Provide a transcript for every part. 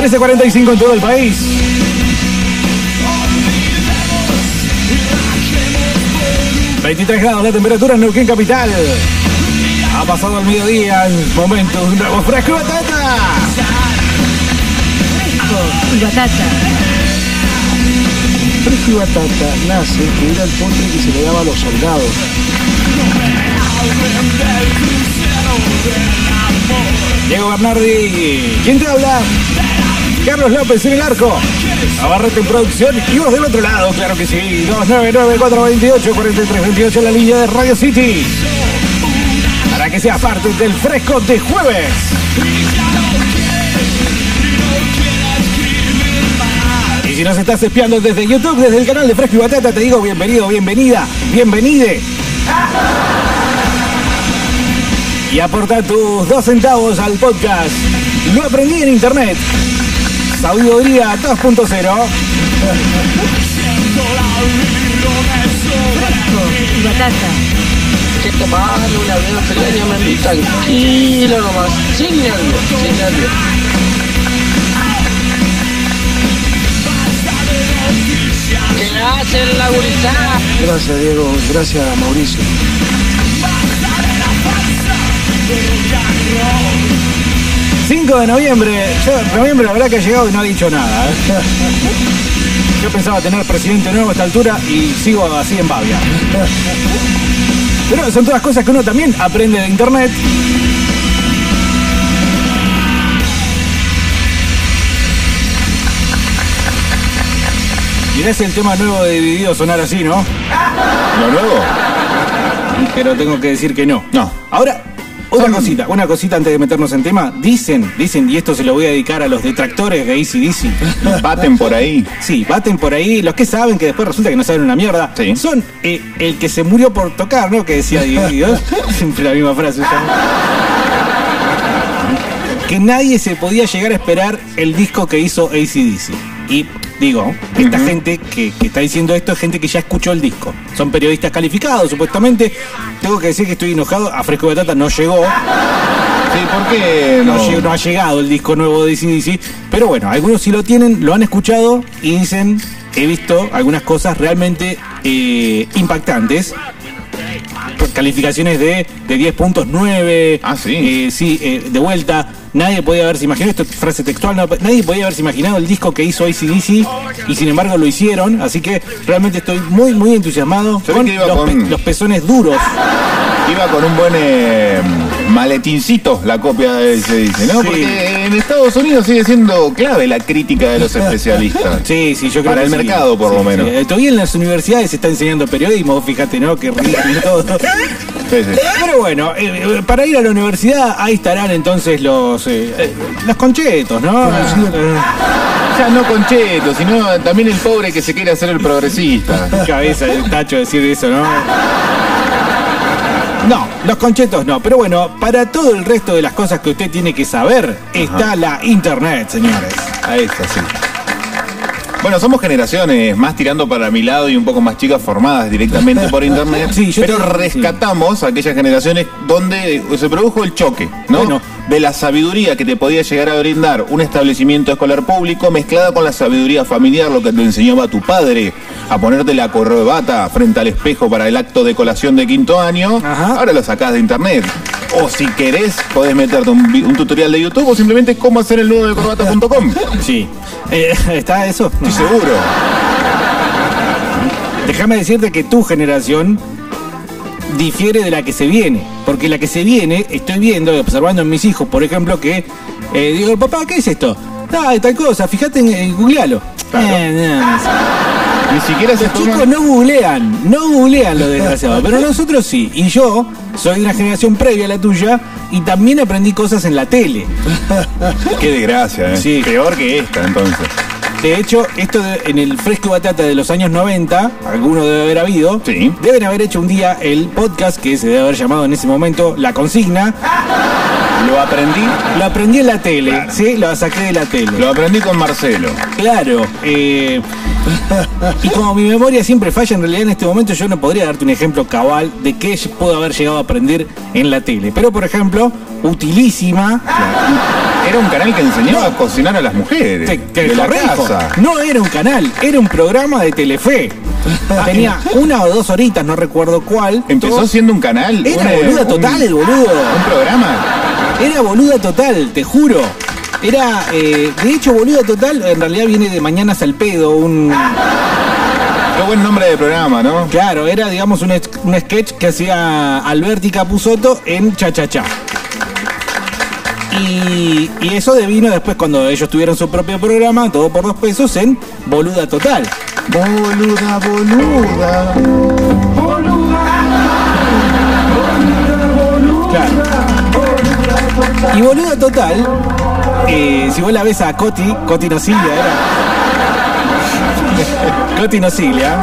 13.45 en todo el país. ...23 grados la temperatura en Neuquén Capital. Ha pasado el mediodía, en momento de un nuevo fresco y batata. Fresco y batata. Fresco y batata nace que era el postre que se le daba a los soldados. Diego Bernardi, ¿quién te habla? Carlos López en el arco. Navarrete en producción y vos del otro lado, claro que sí. 299-428-4328 en la línea de Radio City. Para que seas parte del fresco de jueves. Y si nos estás espiando desde YouTube, desde el canal de Fresco y Batata, te digo bienvenido, bienvenida, bienvenide. Y aporta tus dos centavos al podcast. Lo aprendí en internet. Sabiduría 2.0. Fresco y batata. que tomar una vez seriamente tranquilo nomás, sin nervios, sin nervios. ¿Qué hacen la gurizada? Gracias Diego, gracias Mauricio. ¿Eh? 5 de noviembre. Yo, noviembre la verdad que ha llegado y no ha dicho nada. ¿eh? Yo pensaba tener presidente nuevo a esta altura y sigo así en Bavia. Pero son todas cosas que uno también aprende de internet. Y es el tema nuevo de Dividido sonar así, ¿no? ¿Lo nuevo? Pero tengo que decir que no. No. Ahora, otra cosita, una cosita antes de meternos en tema. Dicen, dicen, y esto se lo voy a dedicar a los detractores de ACDC. Baten por ahí. Sí, baten por ahí. Los que saben, que después resulta que no saben una mierda, Sí. son eh, el que se murió por tocar, ¿no? Que decía Dios. Siempre la misma frase. ya. Que nadie se podía llegar a esperar el disco que hizo ACDC. Y digo, esta gente que, que está diciendo esto es gente que ya escuchó el disco. Son periodistas calificados, supuestamente. Tengo que decir que estoy enojado. A Fresco Batata no llegó. Sí, ¿por qué No, no? lle- no ha llegado el disco nuevo de CDC. Pero bueno, algunos sí lo tienen, lo han escuchado y dicen, he visto algunas cosas realmente eh, impactantes. Calificaciones de, de 10 puntos, 9. Ah, sí. Eh, sí, eh, de vuelta. Nadie podía haberse imaginado, esto es frase textual, no, nadie podía haberse imaginado el disco que hizo ACDC y sin embargo lo hicieron. Así que realmente estoy muy, muy entusiasmado con, los, con- pe- los pezones duros. Iba con un buen eh, maletincito la copia de ese dice, ¿no? Sí. Porque en Estados Unidos sigue siendo clave la crítica de los especialistas. Sí, sí, yo creo Para que el sí. mercado, por Sí, lo menos. Todavía en las universidades se está enseñando periodismo, fíjate, ¿no? Que ridículo todo. Sí, sí. Pero bueno, eh, eh, para ir a la universidad, ahí estarán entonces los eh, los conchetos, ¿no? Eh, Ya no Concheto, sino también el pobre que se quiere hacer el progresista. cabeza el tacho decir eso, ¿no? No, los conchetos no, pero bueno, para todo el resto de las cosas que usted tiene que saber, está la internet, señores. A esa, sí. Bueno, somos generaciones más tirando para mi lado y un poco más chicas formadas directamente por internet. Sí, yo pero te- rescatamos aquellas generaciones donde se produjo el choque, ¿no? Bueno. De la sabiduría que te podía llegar a brindar un establecimiento escolar público mezclada con la sabiduría familiar, lo que te enseñaba tu padre a ponerte la corbata frente al espejo para el acto de colación de quinto año. Ajá. Ahora lo sacás de internet. O si querés, podés meterte un tutorial de YouTube o simplemente cómo hacer el nudo de corbata.com. Sí. Eh, ¿Está eso? Estoy seguro. Déjame decirte que tu generación difiere de la que se viene. Porque la que se viene, estoy viendo y observando en mis hijos, por ejemplo, que eh, digo, papá, ¿qué es esto? Ah, tal cosa, fíjate en, en googlealo. Claro. Eh, no. Ni siquiera se Los toman- chicos no googlean, no googlean lo desgraciado, pero nosotros sí. Y yo soy de una generación previa a la tuya y también aprendí cosas en la tele. Qué desgracia, ¿eh? Sí. Peor que esta, entonces. De hecho, esto de- en el fresco batata de los años 90, alguno debe haber habido, Sí. deben haber hecho un día el podcast que se debe haber llamado en ese momento La Consigna. Lo aprendí, Lo aprendí en la tele, Claro. ¿sí? Lo saqué de la tele. lo aprendí con Marcelo. Claro. eh, y como mi memoria siempre falla, en realidad en este momento yo no podría darte un ejemplo cabal de qué puedo haber llegado a aprender en la tele. Pero, por ejemplo, utilísima, Era un canal que enseñaba a cocinar a las mujeres. Te, te de la casa. No era un canal, era un programa de Telefe. Tenía una o dos horitas, no recuerdo cuál. Empezó Todo- siendo un canal. Era boluda un- total el boludo. Un programa. Era boluda total, te juro. Era, eh, de hecho, boluda total, en realidad viene de Mañanas al pedo, un... Qué buen nombre de programa, ¿no? Claro, era, digamos, un sketch que hacía Alberti Capusotto en Cha Cha Cha. Y, y eso devino después cuando ellos tuvieron su propio programa, todo por dos pesos, en Boluda Total. Boluda, boluda. Claro. Y Boluda Total, eh, si vos la ves a Coti, Coti Nocilia era. Coti Nocilia.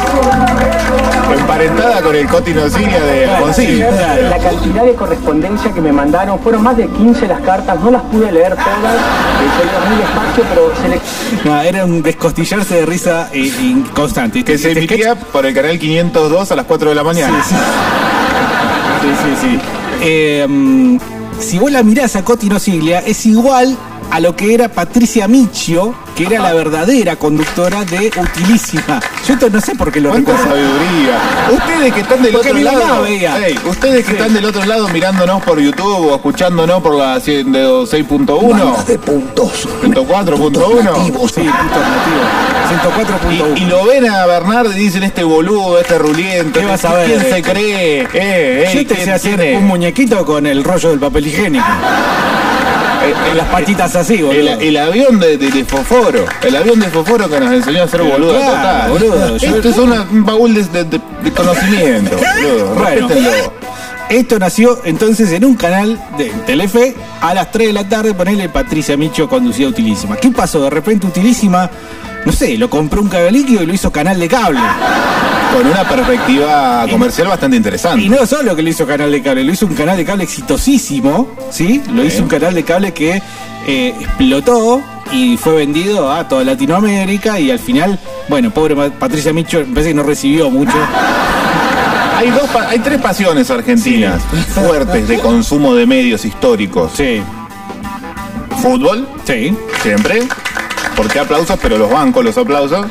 Emparentada con el Coti Nocilia de Alfonsín. La cantidad de correspondencia que me mandaron fueron más de 15 las cartas, no las pude leer todas, iba muy despacio, pero se le No, era un descostillarse de risa eh, inconstante. Que se Este emitía por el canal 502 a las 4 de la mañana. Sí, sí, sí. Eh, mm, si vos la mirás a Coti Nosiglia, es igual a lo que era Patricia Michio, que era la verdadera conductora de Utilísima. Yo esto no sé por qué lo ¡Cuánta recuerdo. sabiduría! Ustedes que están del Porque otro mi mamá lado, veía. Ey, ustedes que Sí. están del otro lado mirándonos por YouTube o escuchándonos por la 6.1, de puntos. 104.1 Sí, punto nativo. 104.1. y, y lo ven a Bernardo y dicen este boludo, este ruliento, ¿Qué vas a ver? ¿quién se cree? Eh, eh, Yo te ¿quién sé hacer tiene? un muñequito con el rollo del papel higiénico. Con las patitas así, boludo. El, el avión de, de- de Foforo, el avión de Foforo que nos enseñó a hacer boludo claro, total. boludo, Esto es una- un baúl de, de- de- de conocimiento, boludo. Bueno. Respétenlo. Esto nació entonces en un canal de Telefe a las 3 de la tarde, ponerle Patricia Micho conducía Utilísima. ¿Qué pasó? De repente Utilísima, no sé, lo compró un cable líquido y lo hizo canal de cable. Con una perspectiva comercial bastante interesante. Y no solo que lo hizo canal de cable, lo hizo un canal de cable exitosísimo, ¿sí? Lo hizo un canal de cable que eh, explotó y fue vendido a toda Latinoamérica y al final, bueno, pobre Patricia Micho, me parece que no recibió mucho. Hay, dos, hay tres pasiones argentinas fuertes de consumo de medios históricos. Sí, Fútbol, sí. siempre. Porque aplausos, pero los bancos, los aplausos.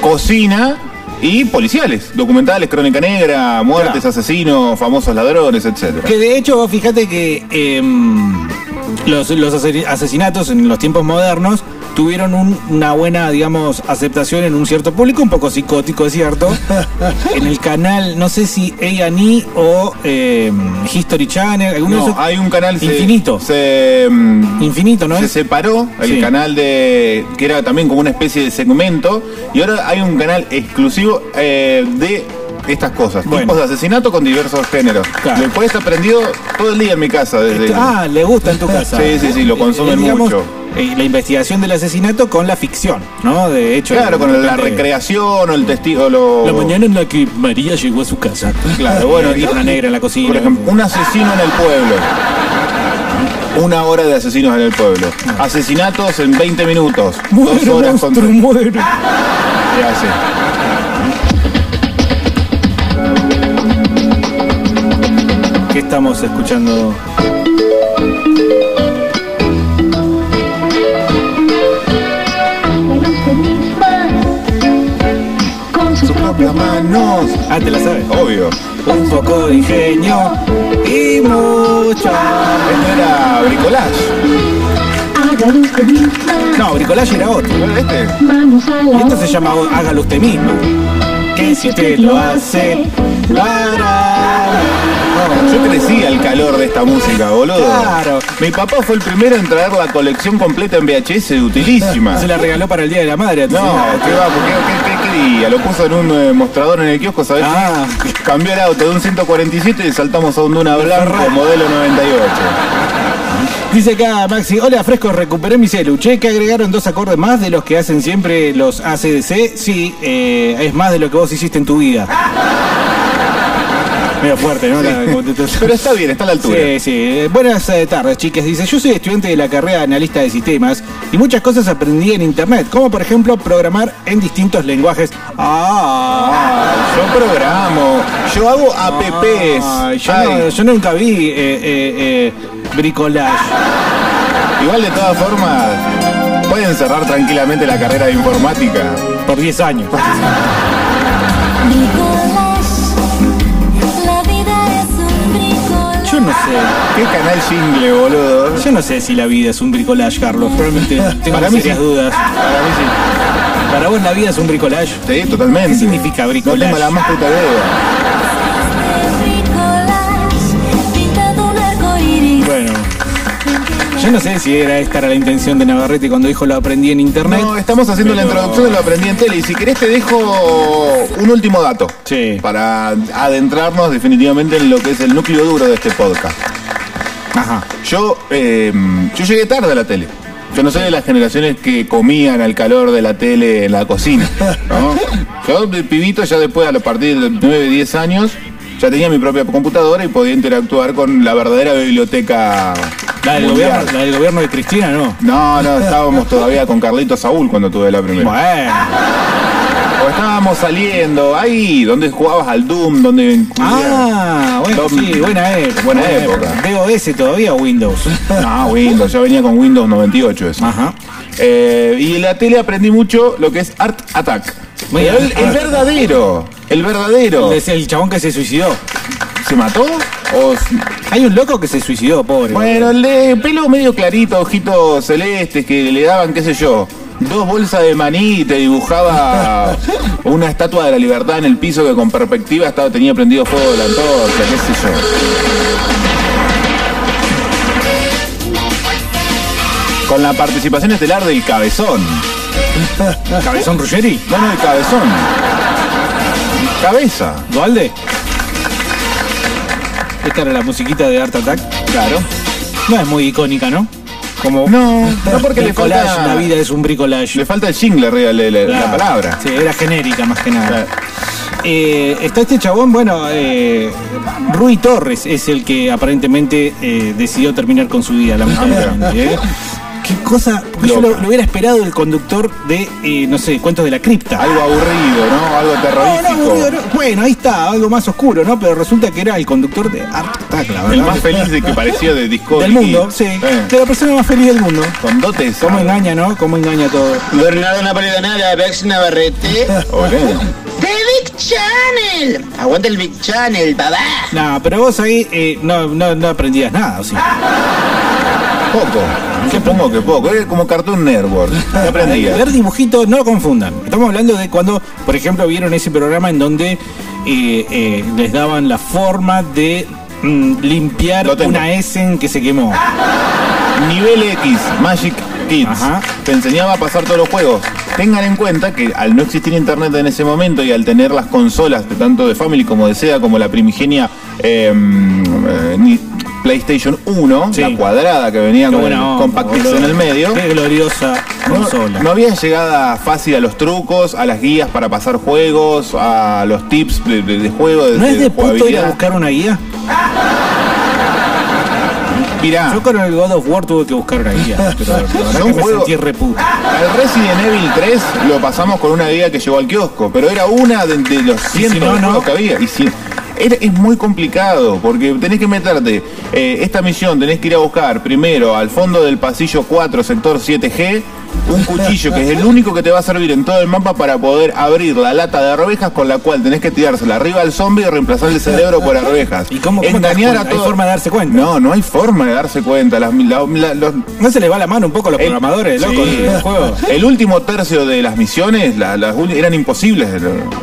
Cocina y policiales. Documentales, crónica negra, muertes, Claro. asesinos, famosos ladrones, etc. Que de hecho, fíjate que em, los, los ase- asesinatos en los tiempos modernos tuvieron un- una buena, digamos, aceptación en un cierto público, un poco psicótico, es cierto. en el canal, no sé si A&E o em, History Channel, alguno de No, esos- hay un canal Infinito. Se, mm, Infinito, ¿no se es? separó el Sí. canal de que era también como una especie de segmento y ahora hay un canal exclusivo eh, de estas cosas, Bueno. tipos de asesinato con diversos géneros. Claro. Lo puedes aprendido todo el día en mi casa desde Ah, le gusta en tu casa. Sí, sí, sí, lo Eh, consumen digamos, mucho. Eh, la investigación del asesinato con la ficción, ¿no? De hecho. Claro, con la recreación o el testigo lo La mañana en la que María llegó a su casa. Claro, bueno, y una negra en la cocina. Por ejemplo, un asesino en el pueblo. Una hora de asesinos en el pueblo. Asesinatos en 20 minutos. Dos horas monstruo, con... muere. ¿Qué hace? ¿Qué estamos escuchando? Propias manos. Ah, te la sabes. Obvio. Un poco de ingenio y mucho. Esto era bricolage. Hágalo usted misma. No, bricolage era otro. ¿No era este? Vamos a Y esto se llama Hágalo usted misma. Que si usted lo hace, lo hará. Yo crecí al calor de esta música, boludo. Claro. Mi papá fue el primero en traer la colección completa en VHS de utilísima. Se la regaló para el Día de la Madre. No. ¿qué va? ¿Por qué, qué- qué- día? Lo puso en un eh, mostrador en el kiosco, ¿sabes? Ah. Cambió el auto de un 147 y saltamos a un Duna Blanco modelo 98. Dice acá Maxi, hola fresco, recuperé mi celu. Che, que agregaron dos acordes más de los que hacen siempre los ACDC. Sí, eh, es más de lo que vos hiciste en tu vida. Medio fuerte, ¿no? La- Pero está bien, está a la altura. Sí, sí. Buenas eh, tardes, chicas. Dice, yo soy estudiante de la carrera de analista de sistemas y muchas cosas aprendí en internet, como por ejemplo programar en distintos lenguajes. Ah, Ah, yo programo, yo hago apps. Ay, yo, Ay, no- yo nunca vi eh, eh, eh, bricolage. Igual de todas formas, pueden cerrar tranquilamente la carrera de informática. Por 10 años. No sé. ¿Qué canal jingle, boludo? Yo no sé si la vida es un bricolage, Carlos. Realmente tengo Para mí serias sí. dudas. Para mí sí. Para vos la vida es un bricolage. Sí, totalmente. ¿Qué significa No bricolage? tengo la más puta idea. Yo no sé si era esta era la intención de Navarrete cuando dijo lo aprendí en internet. No, estamos haciendo la introducción de lo aprendí en tele y si querés te dejo un último dato. Sí. Para adentrarnos definitivamente en lo que es el núcleo duro de este podcast. Ajá. Yo, eh, yo llegué tarde a la tele. Yo no soy de las generaciones que comían al calor de la tele en la cocina. ¿no? Yo de pibito ya después a partir de 9, 10 años ya tenía mi propia computadora y podía interactuar con la verdadera biblioteca La del, gobierno, la del gobierno de Cristina, no. No, no, estábamos todavía con Carlito Saúl cuando tuve la primera. Bueno. O estábamos saliendo ahí, donde jugabas al Doom, donde... Ah, bueno, sí, buena época. Buena época. DOS todavía o Windows. No, Windows, ya venía con Windows 98 eso. Ajá. Eh, y en la tele aprendí mucho lo que es Art Attack. Muy el, verdadero, el verdadero. Es el chabón que se suicidó. ¿Se mató? O Hay un loco que se suicidó, pobre. bueno, el de pelo medio clarito, ojitos celestes, que le daban, qué sé yo, dos bolsas de maní y te dibujaba una estatua de la libertad en el piso que con perspectiva estaba, tenía prendido fuego de la antorcha, qué sé yo. Con la participación estelar del Cabezón. Cabezón Ruggeri. No, no, el Cabezón. Cabeza. ¿Dualde? Esta era la musiquita de Art Attack. Claro. No es muy icónica, ¿no? Como No, no porque le falta, la vida es un bricolage. le falta el jingle arriba de la, la Claro. palabra. Sí, era genérica más que nada. Claro. Eh, está este chabón, bueno, eh, Rui Torres es el que aparentemente eh, decidió terminar con su vida, lamentablemente. Qué cosa, porque yo lo, hubiera esperado del conductor de, eh, no sé, Cuentos de la Cripta. Algo aburrido, ¿no? Algo No, no, terrorífico. aburrido, no. Bueno, ahí está, algo más oscuro, ¿no? Pero resulta que era el conductor de Art Attack, la El más feliz de que parecía de Discovery. del mundo, sí. Eh, De la persona más feliz del mundo. con dotes. ¿Cómo engaña, no? ¿Cómo engaña todo? Bernardo Napolitana, Bex Navarrete. Olé. ¡The Big Channel! Aguanta el Big Channel, babá. No, pero vos ahí eh, no, no, no aprendías nada, ¿o sí? Poco. Supongo que poco. Es como Cartoon Network. ¿Qué aprendía? Ver dibujitos, no lo confundan. Estamos hablando de cuando, por ejemplo, vieron ese programa en donde eh, eh, les daban la forma de mm, limpiar Lo tengo. una Essen que se quemó. Nivel X, Magic Kids. Ajá. Te enseñaba a pasar todos los juegos. Tengan en cuenta que al no existir internet en ese momento y al tener las consolas, de tanto de Family como de Sega, como la primigenia eh, eh, ni- PlayStation 1, Sí. la cuadrada que venía Qué con el Compact en el medio. Qué gloriosa No, consola. no había llegada fácil a los trucos, a las guías para pasar juegos, a los tips de, de- de juego, de, ¿No es de puto ir a buscar una guía? Mirá, Yo con el God of War tuve que buscar una guía. Pero la que me juegos- sentí reputa. al Resident Evil 3 lo pasamos con una guía que llegó al kiosco, pero era una de, de los si cientos no, de no. que había. Y si- es muy complicado porque tenés que meterte eh, esta misión, tenés que ir a buscar primero al fondo del pasillo 4, sector 7G, un cuchillo que es el único que te va a servir en todo el mapa para poder abrir la lata de arvejas con la cual tenés que tirársela arriba al zombie y reemplazar el cerebro por arvejas. ¿Y cómo, cómo Engañar a cuenta? ¿Hay todo. forma de darse cuenta? No, no hay forma de darse cuenta. Las- la- la- los- ¿No se les va la mano un poco a los el- programadores, sí. del juego? El último tercio de las misiones la- las ul- eran imposibles.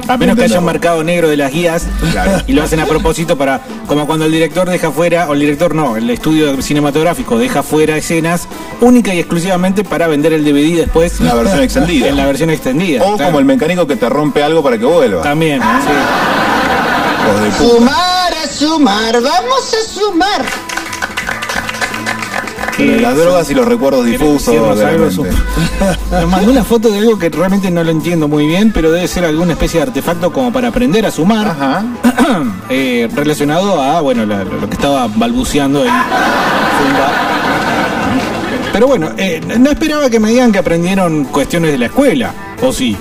A menos que hayan marcado negro de las guías Claro. y lo hacen a propósito para, como cuando el director deja fuera, o el director no, el estudio cinematográfico deja fuera escenas única y exclusivamente para vender el DVD después La versión extendida. en la versión extendida. O claro. como el mecánico que te rompe algo para que vuelva. También, sí. Sumar a sumar, vamos a sumar. Pero las drogas y los recuerdos difusos. Me mandó una foto de algo que realmente no lo entiendo muy bien, pero debe ser alguna especie de artefacto como para aprender a sumar. Ajá. eh, relacionado a bueno la- lo que estaba balbuceando ahí Zumba. Pero bueno eh, no esperaba que me digan que aprendieron cuestiones de la escuela o sí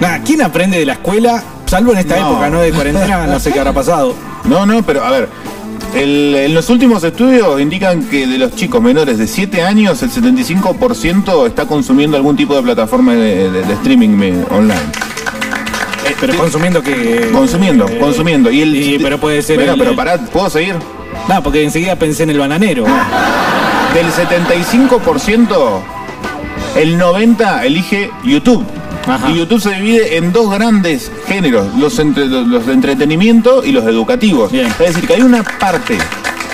nada quién aprende de la escuela salvo en esta No. época no de cuarentena no sé qué habrá pasado No, no, pero a ver. El- en los últimos estudios indican que de los chicos menores de 7 años, el 75% está consumiendo algún tipo de plataforma de, de- de streaming online. Eh, pero consumiendo que. Consumiendo, eh, consumiendo. Y el, pero puede ser. Bueno, el- pero pará, ¿puedo seguir? No, porque enseguida pensé en el bananero. Del 75%, el 90% elige YouTube. Ajá. Y YouTube se divide en dos grandes géneros, los, entre- los de entretenimiento y los educativos. Bien. Es decir, que hay una parte,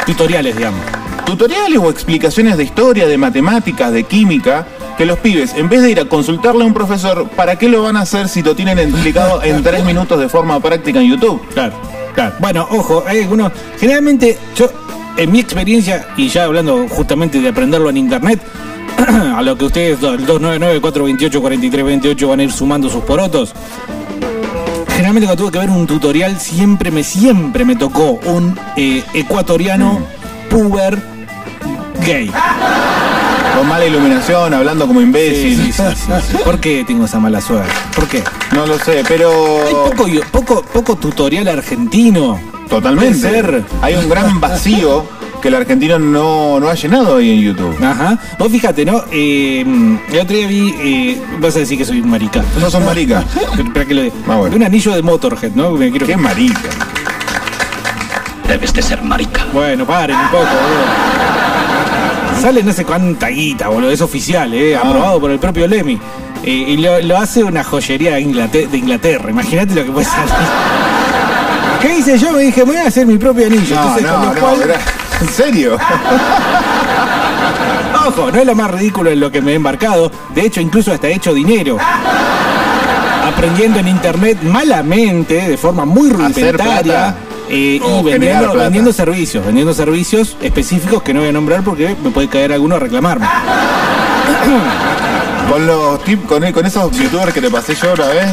Tutoriales, digamos. tutoriales o explicaciones de historia, de matemáticas, de química, que los pibes, en vez de ir a consultarle a un profesor, ¿para qué lo van a hacer si lo tienen explicado en tres minutos de forma práctica en YouTube? Claro, claro. Bueno, ojo, hay algunos. Generalmente, yo, en mi experiencia, y ya hablando justamente de aprenderlo en internet, a lo que ustedes, el 299-428-4328, van a ir sumando sus porotos. Generalmente cuando tuve que ver un tutorial, siempre me, siempre me tocó un eh, ecuatoriano puber gay. Con mala iluminación, hablando como imbécil. Sí, sí, sí, sí, sí. ¿Por qué tengo esa mala suerte? ¿Por qué? No lo sé, pero... Hay poco, poco, poco tutorial argentino. Totalmente. Ser. Hay un gran vacío que el argentino no, no ha llenado ahí en YouTube. Ajá. Vos fíjate, ¿no? Eh, el otro día vi. Eh, vas a decir que soy un marica. No son marica. Espera que lo diga. Ah, bueno. Un anillo de Motorhead, ¿no? Me quiero... Qué marica. Debes de ser marica. Bueno, paren un poco, boludo. Sale no sé cuánta guita, boludo. Es oficial, ¿eh? Ah. Aprobado por el propio Lemmy. Eh, y lo, lo hace una joyería de Inglaterra. Imagínate lo que puede salir. ¿Qué hice yo? Me dije, voy a hacer mi propio anillo. No, Entonces, con no, lo no, cual- era- ¿En serio? Ojo, no es lo más ridículo en lo que me he embarcado. De hecho, incluso hasta he hecho dinero. Aprendiendo en internet malamente, de forma muy rudimentaria. Eh, y vendiendo, servicios, vendiendo servicios específicos que no voy a nombrar porque me puede caer alguno a reclamarme. Con los tips, con, con esos youtubers que te pasé yo una vez,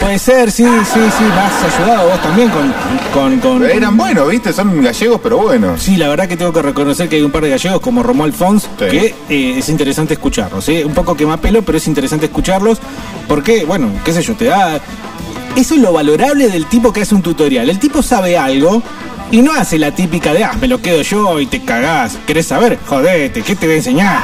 Puede ser, sí, sí, sí, me has ayudado vos también con, con, con- eran buenos, ¿viste? Son gallegos, pero buenos. Sí, la verdad que tengo que reconocer que hay un par de gallegos como Romuald Fons Sí. que eh, es interesante escucharlos. ¿eh? Un poco quema pelo, pero es interesante escucharlos porque, bueno, qué sé yo, te da... Eso es lo valorable del tipo que hace un tutorial. El tipo sabe algo y no hace la típica de, ah, me lo quedo yo y te cagás. ¿Querés saber? Jodete, ¿qué te voy a enseñar?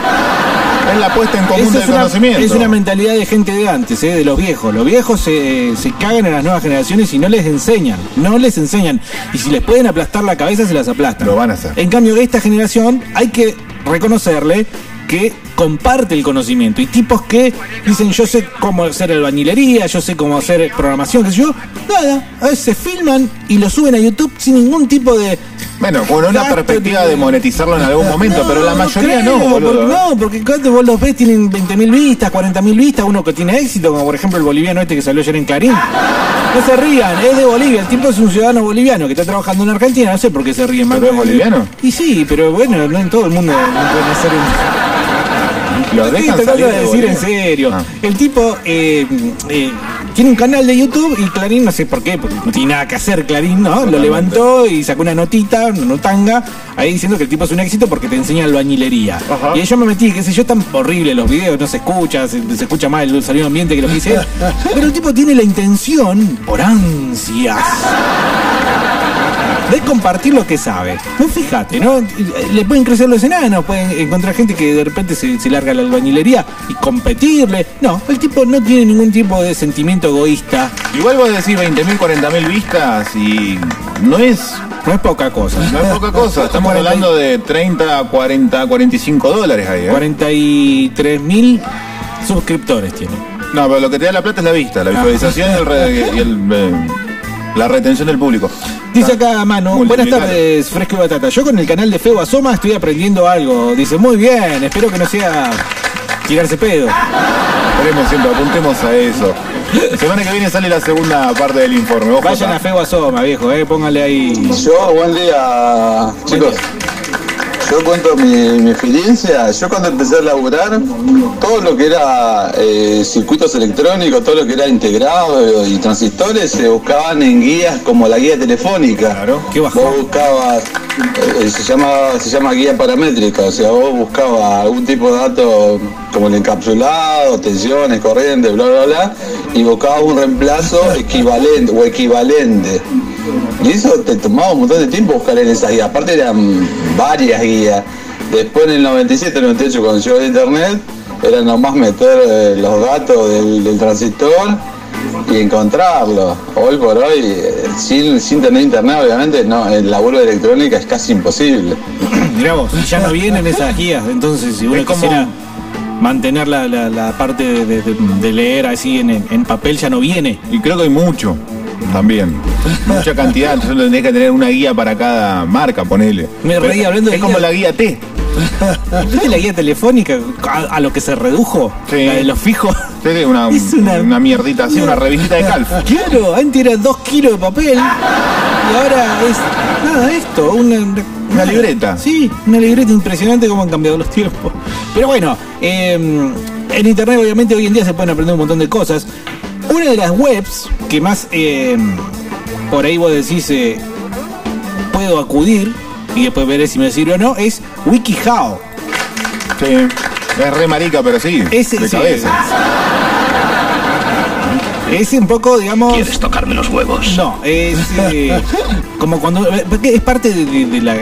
Es la puesta en común del es, una, conocimiento. es una mentalidad de gente de antes, ¿eh? de los viejos. Los viejos se, se cagan en las nuevas generaciones y no les enseñan. No les enseñan. Y si les pueden aplastar la cabeza, se las aplastan. Lo van a hacer. En cambio, esta generación hay que reconocerle que comparte el conocimiento. Y tipos que dicen, yo sé cómo hacer albañilería, yo sé cómo hacer programación, qué sé yo. Nada, a veces se filman y lo suben a YouTube sin ningún tipo de... Bueno, con una perspectiva de- monetizarlo en algún momento, pero la mayoría creo, no, boludo. porque- no, porque cuando vos los ves tienen 20.000 vistas, 40.000 vistas, uno que tiene éxito, como por ejemplo el boliviano este que salió ayer en Clarín. No se rían, es de Bolivia, el tipo es un ciudadano boliviano que está trabajando en Argentina, no sé por qué se ríen más. ¿Pero es boliviano? Y sí, pero bueno, no en todo el mundo no pueden hacer un... Lo Estoy tratando de de decir en serio. Ah. El tipo eh, eh, tiene un canal de YouTube y Clarín, no sé por qué, porque no tiene nada que hacer Clarín, ¿no? Lo levantó y sacó una notita, una notanga, ahí diciendo que el tipo es un éxito porque te enseña albañilería. Ajá. Y ahí yo me metí, qué sé yo, tan horrible los videos, no se escucha, se, se escucha mal el sonido ambiente que lo que dice. él. Pero el tipo tiene la intención, por ansias, de compartir lo que sabe. No fíjate, ¿no? Le pueden crecer los enanos, pueden encontrar gente que de repente se, se larga la albañilería y competirle. No, el tipo no tiene ningún tipo de sentimiento egoísta. Igual vos decís 20.000, 40.000 vistas y no es, No es poca cosa. no es poca cosa. Estamos 40 y- hablando de 30, 40, 45 dólares ahí, ¿eh? 43 mil suscriptores tiene. No, pero lo que te da la plata es la vista, la visualización y, el re- y el, eh, la retención del público. Dice acá Manu, buenas tardes, Fresco y Batata. Yo con el canal de Feo Asoma estoy aprendiendo algo. Dice, muy bien, espero que no sea tirarse pedo. Esperemos siempre, apuntemos a eso. La semana que viene sale la segunda parte del informe. Vayan a Feo Asoma, viejo, eh, póngale ahí. Yo, buen día, chicos. Yo cuento mi, mi experiencia. Yo cuando empecé a laburar, todo lo que era eh, circuitos electrónicos, todo lo que era integrado y transistores, se buscaban en guías como la guía telefónica. Claro. Qué. Vos buscabas, eh, se, llama, se llama guía paramétrica, o sea, vos buscabas algún tipo de dato como el encapsulado, tensiones, corrientes, bla, bla, bla, y buscabas un reemplazo equivalente o equivalente. Y eso te tomaba un montón de tiempo buscar en esas guías. Aparte eran varias guías. Después en el 97, 98 cuando llegó el internet, era nomás meter eh, los datos del, del transistor y encontrarlo. Hoy por hoy, eh, sin, sin tener internet, obviamente, no, el laburo de electrónica es casi imposible. Mirá vos, ya no vienen esas guías, entonces si uno quisiera mantener la, la- la parte de, de- de leer así en, en papel ya no viene. Y creo que hay mucho también. Mucha cantidad. Entonces tendrías que tener una guía para cada marca, ponele. Me Pero reí hablando de Es como la guía T. ¿Viste la guía telefónica a, a lo que se redujo? Sí. La de los fijos. Sí, una, Es una- una mierdita así, una revistita de Calf. Claro, antes era dos kilos de papel y ahora es nada esto, una, Una libreta. Sí, una libreta impresionante cómo han cambiado los tiempos. Pero bueno, eh, en internet obviamente hoy en día se pueden aprender un montón de cosas. Una de las webs que más eh, por ahí vos decís eh, puedo acudir y después veré si me sirve o no es WikiHow. Sí. Es re marica, pero sí. De sí. cabeza. Es un poco, digamos. ¿Quieres tocarme los huevos? No, es eh, como cuando. porque Es parte de, de- de la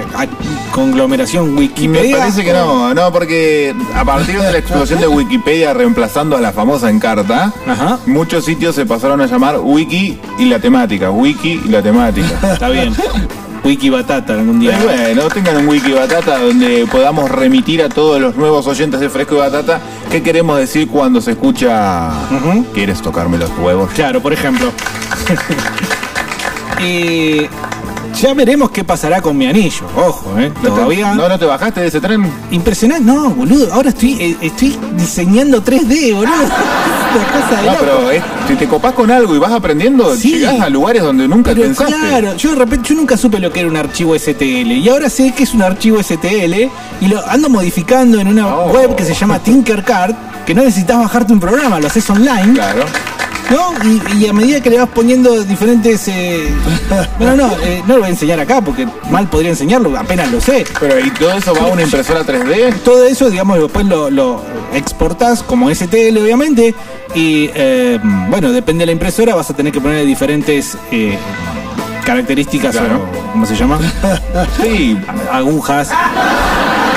conglomeración Y me Wikipedia. parece que no, no, porque a partir de la explosión de Wikipedia reemplazando a la famosa Encarta, Ajá. muchos sitios se pasaron a llamar Wiki y la temática, Wiki y la temática. Está bien. Wiki Batata algún día. bueno, tengan un Wiki Batata donde podamos remitir a todos los nuevos oyentes de Fresco y Batata qué queremos decir cuando se escucha. ¿Quieres tocarme los huevos? Claro, por ejemplo. y ya veremos qué pasará con mi anillo. Ojo, ¿eh? ¿No te- Todavía. ¿No, no te bajaste de ese tren? Impresionante. No, boludo. Ahora estoy, eh, estoy diseñando 3D, boludo. Una cosa de No, loco. pero es- si te copás con algo y vas aprendiendo, Sí. llegás a lugares donde nunca Pero pensaste. claro, yo de repente yo nunca supe lo que era un archivo STL y ahora sé que es un archivo STL y lo ando modificando en una Oh. web que se llama Tinkercad, que no necesitas bajarte un programa, lo haces online, Claro. ¿No? Y, y a medida que le vas poniendo diferentes... Eh... No, no, eh, no lo voy a enseñar acá porque mal podría enseñarlo, apenas lo sé. Pero ¿y todo eso va a una impresora 3D? Todo eso, digamos, después lo, lo exportas como STL, obviamente. Y eh, bueno, depende de la impresora, vas a tener que poner diferentes eh, características, Claro. o, ¿cómo se llama? Sí, Agujas.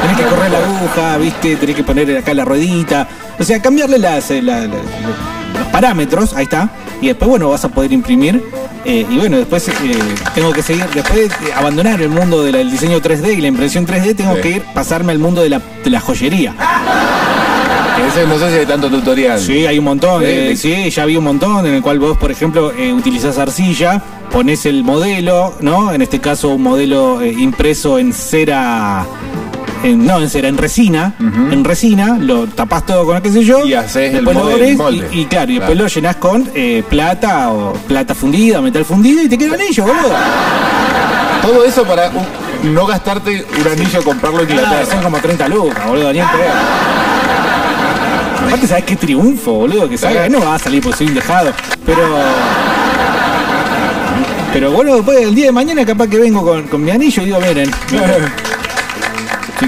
Tenés que correr la aguja, ¿viste? Tenés que poner acá la ruedita. O sea, cambiarle las, eh, la- la- parámetros, ahí está. Y después, bueno, vas a poder imprimir. eh, y bueno, después eh, tengo que seguir, después de abandonar el mundo del diseño 3D y la impresión 3D, tengo Sí. que ir, pasarme al mundo de la, de la joyería. ese no sé si hay tanto tutorial. Sí, hay un montón. Sí, eh, sí. sí, ya vi un montón en el cual vos, por ejemplo, eh, utilizás arcilla, pones el modelo, ¿no? En este caso, un modelo eh, impreso en cera. En- no, en cera, en resina. En resina, lo tapás todo con qué sé yo. Y haces el después lo molde- abrís molde. Y, y claro, y después Claro. lo llenás con eh, plata o plata fundida, metal fundido y te queda un anillo, boludo. Todo eso para uh, no gastarte un anillo, comprarlo en Inglaterra. son como 30 lucas, boludo, ni. Aparte, ¿sabes qué triunfo, boludo? Que salga, no va a salir por soy un dejado, pero. Pero bueno, después el día de mañana capaz que vengo con, con mi anillo y digo, miren,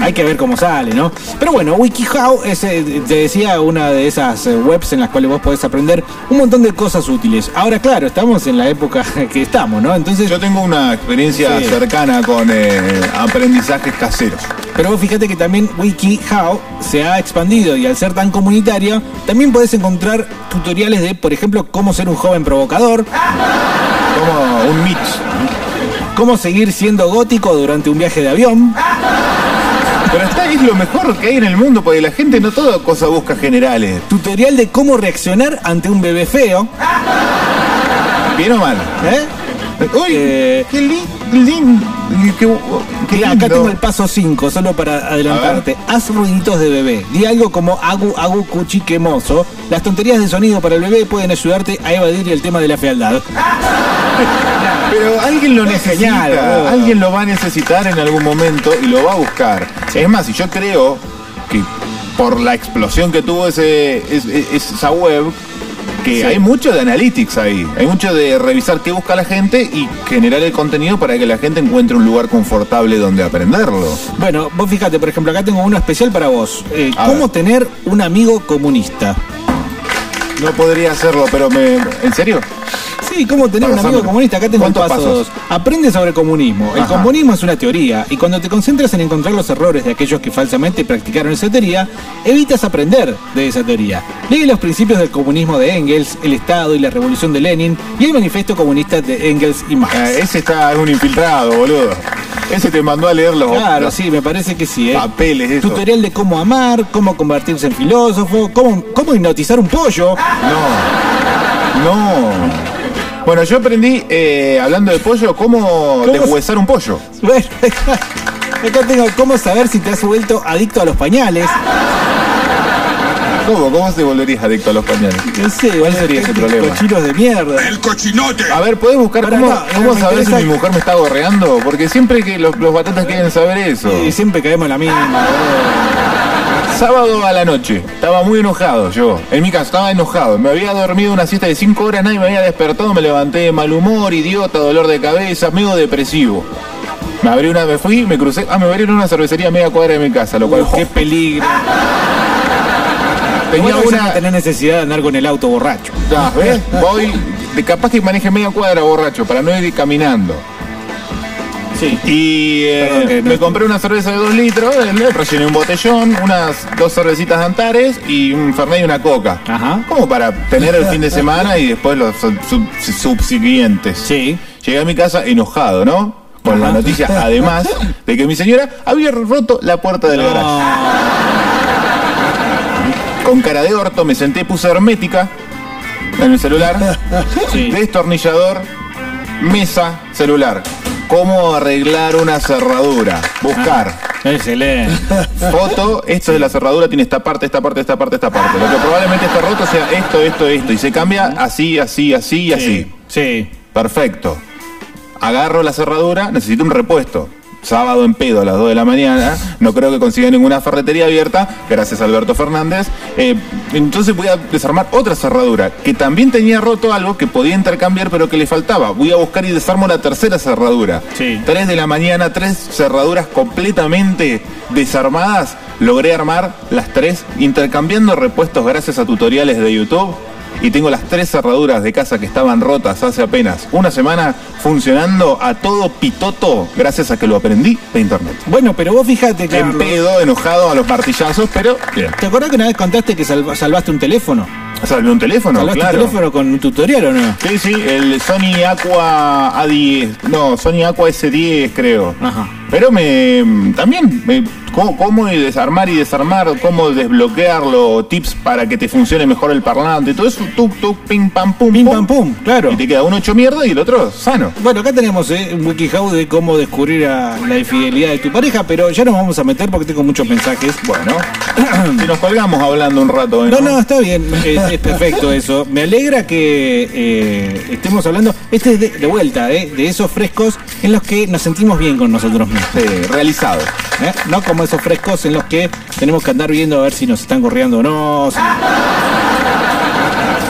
hay que ver cómo sale, ¿no? Pero bueno, WikiHow es, eh, te decía, una de esas eh, webs en las cuales vos podés aprender un montón de cosas útiles. Ahora, claro, estamos en la época que estamos, ¿no? Entonces, Yo tengo una experiencia Sí. cercana con eh, aprendizajes caseros. Pero vos fíjate que también WikiHow se ha expandido y al ser tan comunitaria, también podés encontrar tutoriales de, por ejemplo, cómo ser un joven provocador, Como un Mitch. cómo seguir siendo gótico durante un viaje de avión. Pero está es lo mejor que hay en el mundo, porque la gente no toda cosa busca generales. Tutorial de cómo reaccionar ante un bebé feo. ¿Bien o mal? ¿eh? Uy, Eh, qué li- lin- qué, qué lindo. acá tengo el paso 5, solo para adelantarte. Haz ruiditos de bebé. Di algo como agu, agu, cuchi, quemoso. Las tonterías de sonido para el bebé pueden ayudarte a evadir el tema de la fealdad. Pero alguien lo Es necesita, alguien lo va a necesitar en algún momento y lo va a buscar. Es más, y yo creo que por la explosión que tuvo ese, esa web, que Sí. hay mucho de analytics ahí, hay mucho de revisar qué busca la gente y generar el contenido para que la gente encuentre un lugar confortable donde aprenderlo. Bueno, vos fíjate, por ejemplo, acá tengo uno especial para vos. Eh, ¿Cómo ver. tener un amigo comunista? No podría hacerlo, pero me... ¿En serio? Sí, ¿cómo tener un amigo comunista? Acá tengo ¿Cuántos paso pasos? Aprende sobre comunismo. El Ajá. comunismo es una teoría y cuando te concentras en encontrar los errores de aquellos que falsamente practicaron esa teoría, evitas aprender de esa teoría. Lee los principios del comunismo de Engels, el Estado y la revolución de Lenin y el manifiesto comunista de Engels y Marx. Eh, ese está es un infiltrado, boludo. Ese te mandó a leer los, Claro, los sí, me parece que sí. ¿eh? papeles, eso. Tutorial de cómo amar, cómo convertirse en filósofo, cómo, cómo hipnotizar un pollo. No. No. Bueno, yo aprendí, eh, hablando de pollo, cómo, ¿Cómo? deshuesar un pollo. Bueno, acá tengo cómo saber si te has vuelto adicto a los pañales. ¿Cómo? ¿Cómo te volverías adicto a los pañales? No sé, ¿Cuál sería ese problema? Cochinos de mierda. A ver, ¿podés buscar Pará, cómo, no, cómo me saber interesa- si mi mujer me está gorreando? Porque siempre que los, los batatas quieren saber eso. Y siempre caemos en la misma. Sábado a la noche, estaba muy enojado yo. En mi caso, estaba enojado. Me había dormido una siesta de 5 horas, nadie me había despertado, me levanté de mal humor, idiota, dolor de cabeza, medio depresivo. Me abrí una, me fui, me crucé, ah, me abrieron una cervecería a media cuadra de mi casa, lo cual Uf, qué peligro. tenía una. no necesidad de andar con el auto borracho. ¿ves? Voy, de capaz que maneje media cuadra borracho para no ir caminando. Sí. Y eh, Perdón, no- me compré una cerveza de 2 litros, eh, le rellené un botellón, unas dos cervecitas de Antares y un Fernet y una Coca. Ajá. Como para tener el fin de semana y después los sub- sub- subsiguientes. Sí. Llegué a mi casa enojado, ¿no? Con la noticia, además, de que mi señora había roto la puerta del garaje. Con cara de orto me senté, puse hermética en el celular, Sí. destornillador, mesa, celular. ¿Cómo arreglar una cerradura? Buscar. Excelente. Foto, esto de la cerradura tiene esta parte, esta parte, esta parte, esta parte. Lo que probablemente esté roto sea esto, esto, esto. Y se cambia así, así, así y así. Sí. Perfecto. Agarro la cerradura, necesito un repuesto. Sábado en pedo a las 2 de la mañana, no creo que consiga ninguna ferretería abierta, gracias a Alberto Fernández. Eh, entonces voy a desarmar otra cerradura, que también tenía roto algo que podía intercambiar, pero que le faltaba. Voy a buscar y desarmo la tercera cerradura. Sí. 3 de la mañana, tres cerraduras completamente desarmadas. Logré armar las tres, intercambiando repuestos gracias a tutoriales de YouTube. Y tengo las tres cerraduras de casa que estaban rotas hace apenas una semana funcionando a todo pitoto gracias a que lo aprendí de internet. Bueno, pero vos fíjate, En Carlos. pedo, enojado a los martillazos, pero bien. ¿Te acordás que una vez contaste que salva- salvaste un teléfono? Salvé un teléfono, ¿Salvaste claro. un teléfono con un tutorial o no? Sí, sí, el Sony Aqua A10, no, Sony Aqua S10 creo. Ajá. Pero me también me, cómo, cómo desarmar y desarmar, cómo desbloquearlo, tips para que te funcione mejor el parlante, todo eso, tuk tuk, pim pam pum, Pim pam pum, claro. Y te queda uno hecho mierda y el otro sano. Bueno, acá tenemos eh, un WikiHow de cómo descubrir a la infidelidad de tu pareja, pero ya nos vamos a meter porque tengo muchos mensajes. Bueno, si nos colgamos hablando un rato, ¿eh, No, no, está bien, es, es perfecto eso. Me alegra que eh, estemos hablando, este es de, de vuelta, eh, de esos frescos en los que nos sentimos bien con nosotros mismos. Sí, realizado. ¿eh? No como esos frescos en los que tenemos que andar viendo a ver si nos están corriendo o no.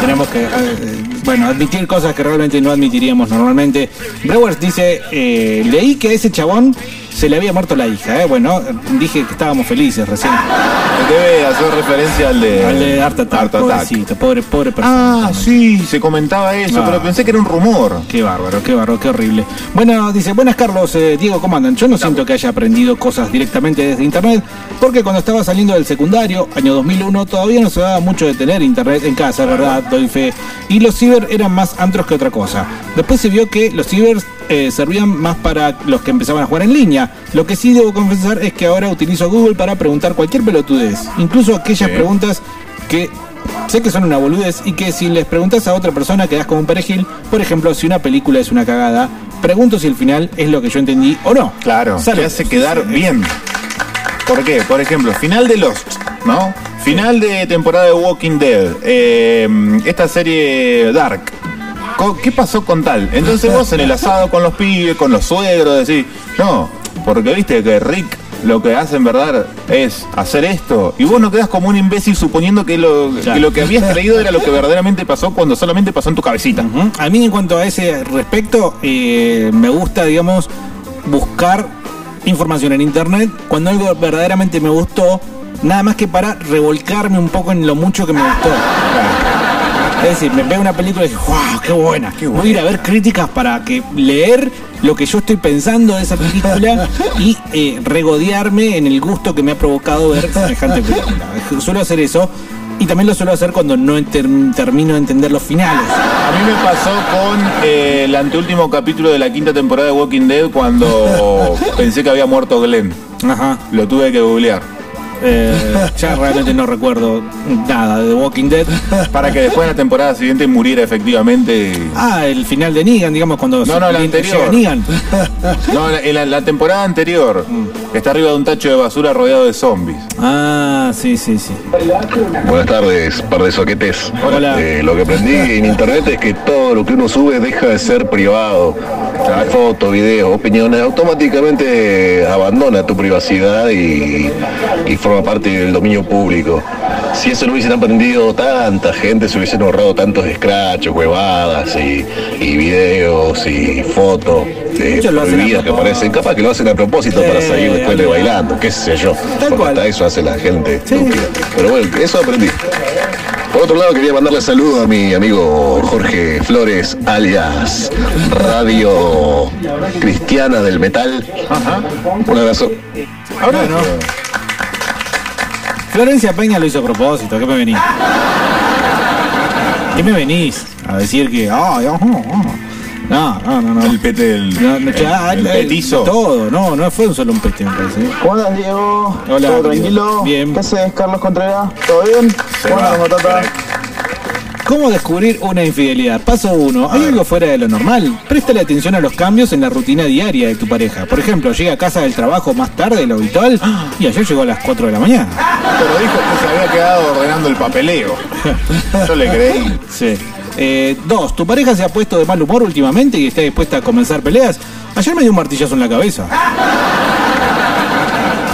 Tenemos que, eh, bueno, admitir cosas que realmente no admitiríamos normalmente. Brewers dice, eh, leí que a ese chabón se le había muerto la hija. ¿eh? Bueno, dije que estábamos felices recién. Debe hacer referencia al de Al de Art Attack, Art Attack. pobrecito, pobre, pobre persona. Ah, sí, se comentaba eso, Ah. pero pensé que era un rumor. Qué bárbaro, qué bárbaro, qué horrible. Bueno, dice, buenas Carlos, eh, Diego, ¿cómo andan? Yo no siento que haya aprendido cosas directamente desde internet, porque cuando estaba saliendo del secundario, año 2001, todavía no se daba mucho de tener internet en casa, ¿verdad? Doy fe. Y los ciber eran más antros que otra cosa. Después se vio que los cibers eh, servían más para los que empezaban a jugar en línea. Lo que sí debo confesar es que ahora utilizo Google para preguntar cualquier pelotudez, incluso aquellas Sí. preguntas que Sé que son una boludez y que si les preguntas a otra persona quedás como un perejil. Por ejemplo, si una película es una cagada, pregunto si el final es lo que yo entendí o no. Claro, Salud. te hace quedar bien. ¿Por qué? Por ejemplo, final de Lost, ¿no? Final de temporada de Walking Dead, eh, esta serie Dark. ¿Qué pasó con tal? Entonces vos en el asado con los pibes, con los suegros, decís, no, porque viste que Rick lo que hace en verdad es hacer esto. Y vos no quedas como un imbécil suponiendo que lo, que lo que habías creído era lo que verdaderamente pasó cuando solamente pasó en tu cabecita. A mí en cuanto a ese respecto, eh, me gusta, digamos, buscar información en internet cuando algo verdaderamente me gustó, nada más que para revolcarme un poco en lo mucho que me gustó. Es decir, me veo una película y digo, wow, qué buena. Voy a ir a ver críticas para que leer lo que yo estoy pensando de esa película y eh, regodearme en el gusto que me ha provocado ver semejante película. Suelo hacer eso y también lo suelo hacer cuando no enter- termino de entender los finales. A mí me pasó con eh, el anteúltimo capítulo de la quinta temporada de Walking Dead cuando pensé que había muerto Glenn. Ajá. Lo tuve que googlear. Eh, ya realmente no recuerdo nada de The Walking Dead. Para que después de la temporada siguiente muriera efectivamente. Ah, el final de Negan, digamos, cuando No, no, la anterior. Negan. No, la temporada anterior, Mm. Que está arriba de un tacho de basura rodeado de zombies. Ah, sí, sí, sí. Buenas tardes, par de soquetes. Hola. Eh, lo que aprendí en internet es que todo lo que uno sube deja de ser privado. Fotos, videos, opiniones, automáticamente abandona tu privacidad y, y forma parte del dominio público. Si eso lo hubiesen aprendido tanta gente, se hubiesen ahorrado tantos escrachos, huevadas y, y videos y fotos eh, prohibidas que aparecen. Capaz que lo hacen a propósito para después de amigo. bailando, qué sé yo. Tal cual. hasta eso hace la gente Sí. estúpida. Pero bueno, eso aprendí. Por otro lado, quería mandarle saludos a mi amigo Jorge Flores, alias Radio Cristiana del Metal. Un abrazo. Ahora Bueno. Florencia Peña lo hizo a propósito, ¿qué me venís? ¿Qué me venís? A decir que. oh, oh, oh. No, no, no, no. El pete del. No, no, el- el- petizo. Todo, no, no fue un solo un pete, me parece. ¿Cómo andas, Diego? Hola, ¿Todo tranquilo? Bien. ¿Qué haces, Carlos Contreras? ¿Todo bien? Se ¿Cómo andas, Matata? ¿Cómo descubrir una infidelidad? Paso 1. ¿Hay algo fuera de lo normal? Préstale atención a los cambios en la rutina diaria de tu pareja. Por ejemplo, llega a casa del trabajo más tarde de lo habitual y ayer llegó a las 4 de la mañana. Pero dijo que se había quedado ordenando el papeleo. Yo le creí. Sí. Eh, dos, tu pareja se ha puesto de mal humor últimamente y está dispuesta a comenzar peleas. Ayer me dio un martillazo en la cabeza.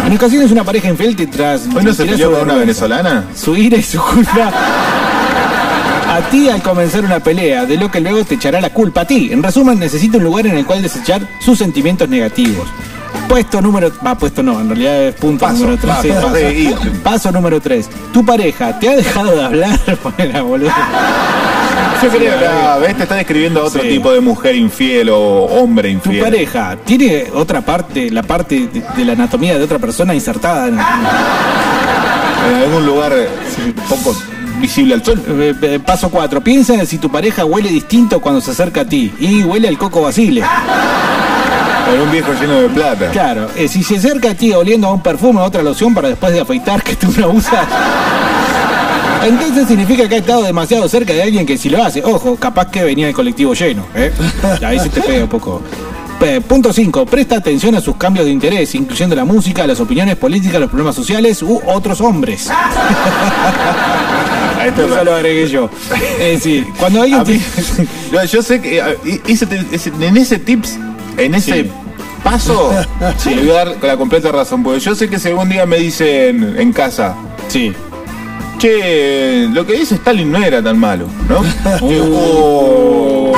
En ocasiones una pareja infiel te tras... ¿Hoy no se peleó con una venezolana? Su ira y su culpa a ti al comenzar una pelea, de lo que luego te echará la culpa a ti. En resumen, necesita un lugar en el cual desechar sus sentimientos negativos. Puesto número... Va, puesto no, en realidad es punto Paso, número 3. paso, sí, y- Paso número 3. Tu pareja te ha dejado de hablar. Bueno, boludo. Que la- ves, te está describiendo a otro Sí. tipo de mujer infiel o hombre Tu infiel. pareja tiene otra parte, la parte de, de la anatomía de otra persona insertada en, En algún lugar eh, poco visible al sol. Eh, eh, Paso 4. Piensa en si tu pareja huele distinto cuando se acerca a ti. Y huele al coco basile. En un viejo lleno de plata. Claro, eh, si se acerca a ti oliendo a un perfume o otra loción para después de afeitar que tú no usas. Entonces significa que ha estado demasiado cerca de alguien que si lo hace, ojo, capaz que venía el colectivo lleno, ¿eh? Ahí se te pega un poco. Punto 5. Presta atención a sus cambios de interés, incluyendo la música, las opiniones políticas, los problemas sociales u otros hombres. Esto Eso lo agregué yo. Es decir, cuando alguien mí- No, yo sé que eh, ese te- ese- en ese tips, en ese Sí. paso, le voy a dar con la completa razón, porque yo sé que si algún día me dicen en casa, Sí. Che, lo que dice Stalin no era tan malo, ¿no? Oh.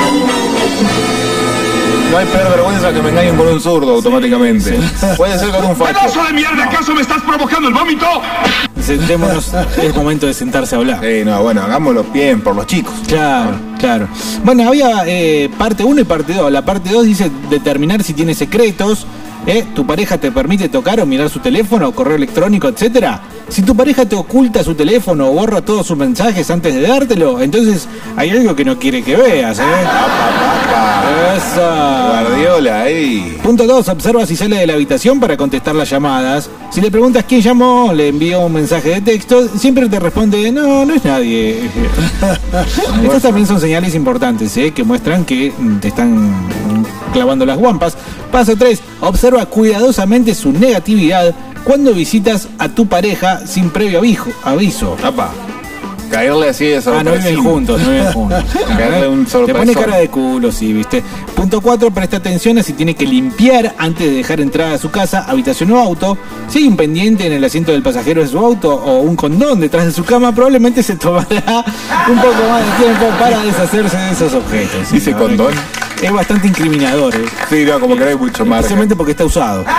No hay peor vergüenza que me engañen con un zurdo automáticamente. Puede ser con un facho. de mierda! ¿Acaso me estás provocando el vómito? Sentémonos, es momento de sentarse a hablar. Sí, no, bueno, hagámoslo bien por los chicos. Claro, claro. Bueno, había eh, parte 1 y parte 2. La parte 2 dice determinar si tiene secretos. ¿eh? ¿Tu pareja te permite tocar o mirar su teléfono, correo electrónico, etcétera? Si tu pareja te oculta su teléfono o borra todos sus mensajes antes de dártelo, entonces hay algo que no quiere que veas, ¿eh? Eso. Guardiola, ahí. Punto 2. Observa si sale de la habitación para contestar las llamadas. Si le preguntas quién llamó, le envió un mensaje de texto, siempre te responde, no, no es nadie. Estas también son señales importantes, ¿eh? que muestran que mm, te están clavando las guampas. Paso 3. Observa cuidadosamente su negatividad cuando visitas a tu pareja sin previo aviso. aviso. Apa. Caerle así de Ah, no viven juntos, no viven juntos. Caerle un Te sorpresón. pone cara de culo, sí, viste. Punto 4, presta atención a si tiene que limpiar antes de dejar entrar a su casa, habitación o auto. Si hay un pendiente en el asiento del pasajero de su auto o un condón detrás de su cama, probablemente se tomará un poco más de tiempo para deshacerse de esos objetos. Dice condón. Es bastante incriminador, ¿eh? Sí, no, como que no hay mucho más. Especialmente porque está usado.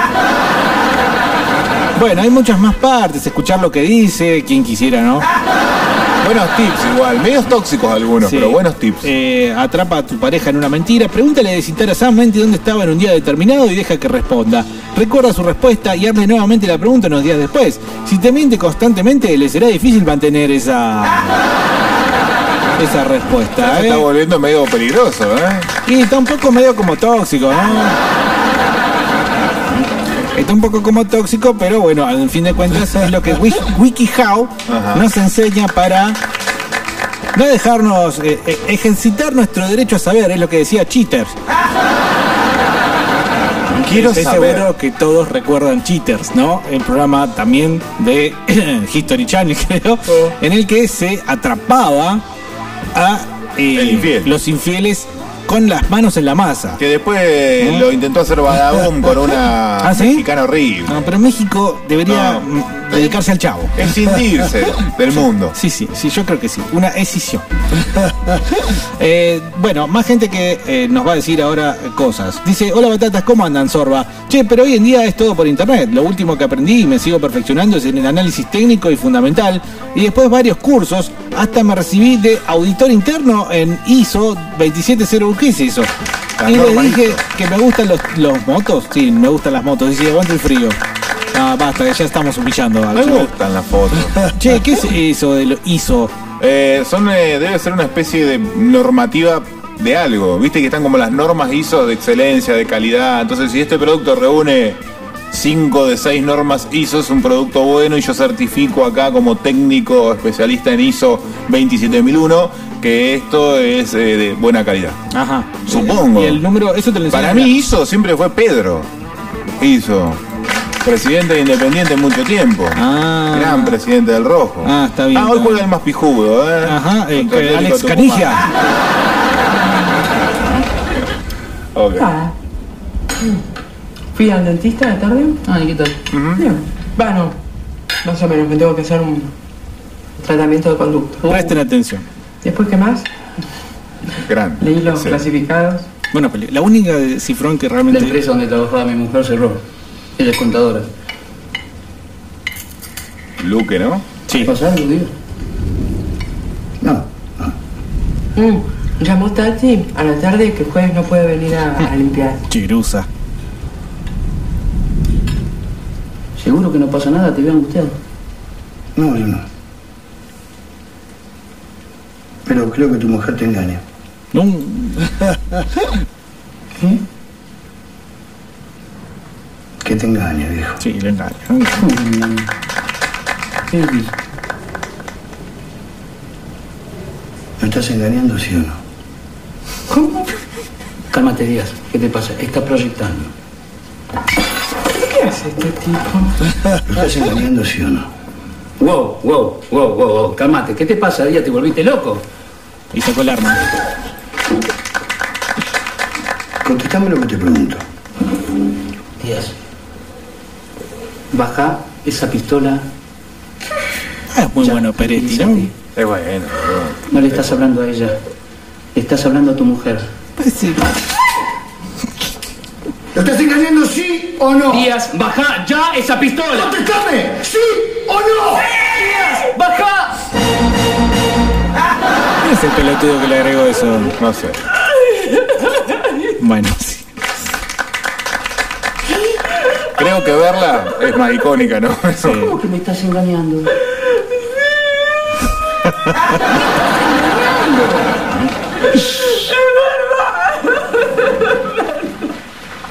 Bueno, hay muchas más partes, escuchar lo que dice, quien quisiera, ¿no? Buenos tips igual, medios tóxicos algunos, Sí. pero buenos tips. Eh, atrapa a tu pareja en una mentira. Pregúntale desinteresadamente dónde estaba en un día determinado y deja que responda. Recuerda su respuesta y hazle nuevamente la pregunta unos días después. Si te miente constantemente, le será difícil mantener esa. esa respuesta. Se ¿eh? está volviendo medio peligroso, ¿eh? Y está un poco medio como tóxico, ¿no? Está un poco como tóxico, pero bueno, en fin de cuentas es lo que Wiki- WikiHow Ajá. nos enseña para no dejarnos eh, eh, ejercitar nuestro derecho a saber, es lo que decía Cheaters. Quiero Estoy saber. seguro que todos recuerdan Cheaters, ¿no? El programa también de History Channel, creo, en el que se atrapaba a eh, infiel. los infieles con las manos en la masa. Que después ¿No? lo intentó hacer Badabum con una ¿Ah, sí? mexicana horrible. No, pero México debería No. Dedicarse al chavo. Escindirse del mundo. Sí, sí, sí, yo creo que sí. Una escisión. Eh, bueno, más gente que eh, nos va a decir ahora cosas. Dice, hola batatas, ¿cómo andan, Sorba? Che, pero hoy en día es todo por internet. Lo último que aprendí y me sigo perfeccionando es en el análisis técnico y fundamental. Y después varios cursos. Hasta me recibí de auditor interno en ISO 270. ¿Qué es eso? Y le dije que me gustan los, los motos. Sí, me gustan las motos. Dice, aguanta el frío. Ah, basta, que ya estamos humillando. Me gustan las fotos. Che, ¿qué es eso de lo ISO? Eh, son, eh, debe ser una especie de normativa de algo. Viste que están como las normas ISO de excelencia, de calidad. Entonces, si este producto reúne 5 de 6 normas ISO, es un producto bueno y yo certifico acá como técnico especialista en ISO 27001 que esto es eh, de buena calidad. Ajá. Supongo. Y el número, eso te lo Para mí ISO siempre fue Pedro. ISO. Presidente de Independiente mucho tiempo. Ah. Gran presidente del Rojo. Ah, está bien, Ah, hoy juega el más pijudo, ¿eh? Ajá, eh, que Alex Canilla. Ah. Fui al dentista de tarde. Ay, ¿qué tal? Bien. Bueno, más o menos me tengo que hacer un tratamiento de conducta. Presten atención. Después, ¿qué más? Gran. Leí los Sí. clasificados. Peli. La única de cifrón que La realmente. empresa donde trabajaba mi mujer cerró. Ella es contadora. Luque, ¿no? Sí. ¿Pasa algo, digo? No, Mm, llamó Tati a la tarde que jueves no puede venir a, a limpiar. Chirusa. ¿Seguro que no pasa nada? ¿Te veo angustiado? no, yo no. Pero creo que tu mujer te engaña. No. Que te engaña, viejo. Sí, le engaño. ¿Qué decís? ¿Me estás engañando, sí o no? ¿Cómo? Cálmate, Díaz. ¿Qué te pasa? Está proyectando. ¿Qué hace este tipo? ¿Me estás engañando, sí o no? Wow, wow, wow, wow, wow. Cálmate. ¿Qué te pasa, Díaz? ¿Te volviste loco? Y sacó el arma. Contestame lo que te pregunto. Díaz. Baja esa pistola. Ah, es muy Ya, bueno Peretti, ¿no? Es bueno. No le estás hablando a ella. Le estás hablando a tu mujer. Pues sí. ¿Lo estás engañando, sí o no? Díaz, baja ya esa pistola. ¡Contestame! ¿Sí o no? Díaz, baja. ¿Quién es el pelotudo que le agregó eso? No sé. Bueno, sí. Creo que verla es más icónica, ¿no? sí. ¿Cómo que me estás engañando?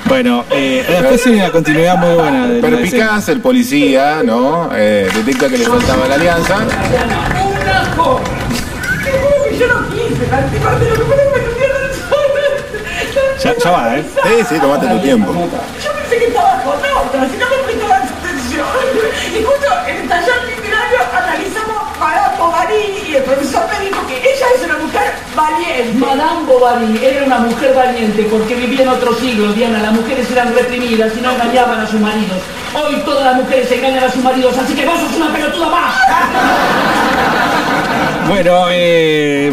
Bueno, eh, después hay una continuidad muy buena de. Perpicaz, el policía, ¿no? Eh, detecta que le faltaba la alianza. ¡Un ajo! Yo no quise lo que me. Ya, ya va, ¿eh? Sí, sí, tomate tu tiempo. Que estaba con otra, si no me prestaba atención. Y justo en el taller literario analizamos Madame Bovary y el profesor me dijo que ella es una mujer valiente. Madame Bovary era una mujer valiente porque vivía en otro siglo, Diana. Las mujeres eran reprimidas y no engañaban a sus maridos. Hoy todas las mujeres engañan a sus maridos, así que vos sos una pelotuda más. Bueno, eh,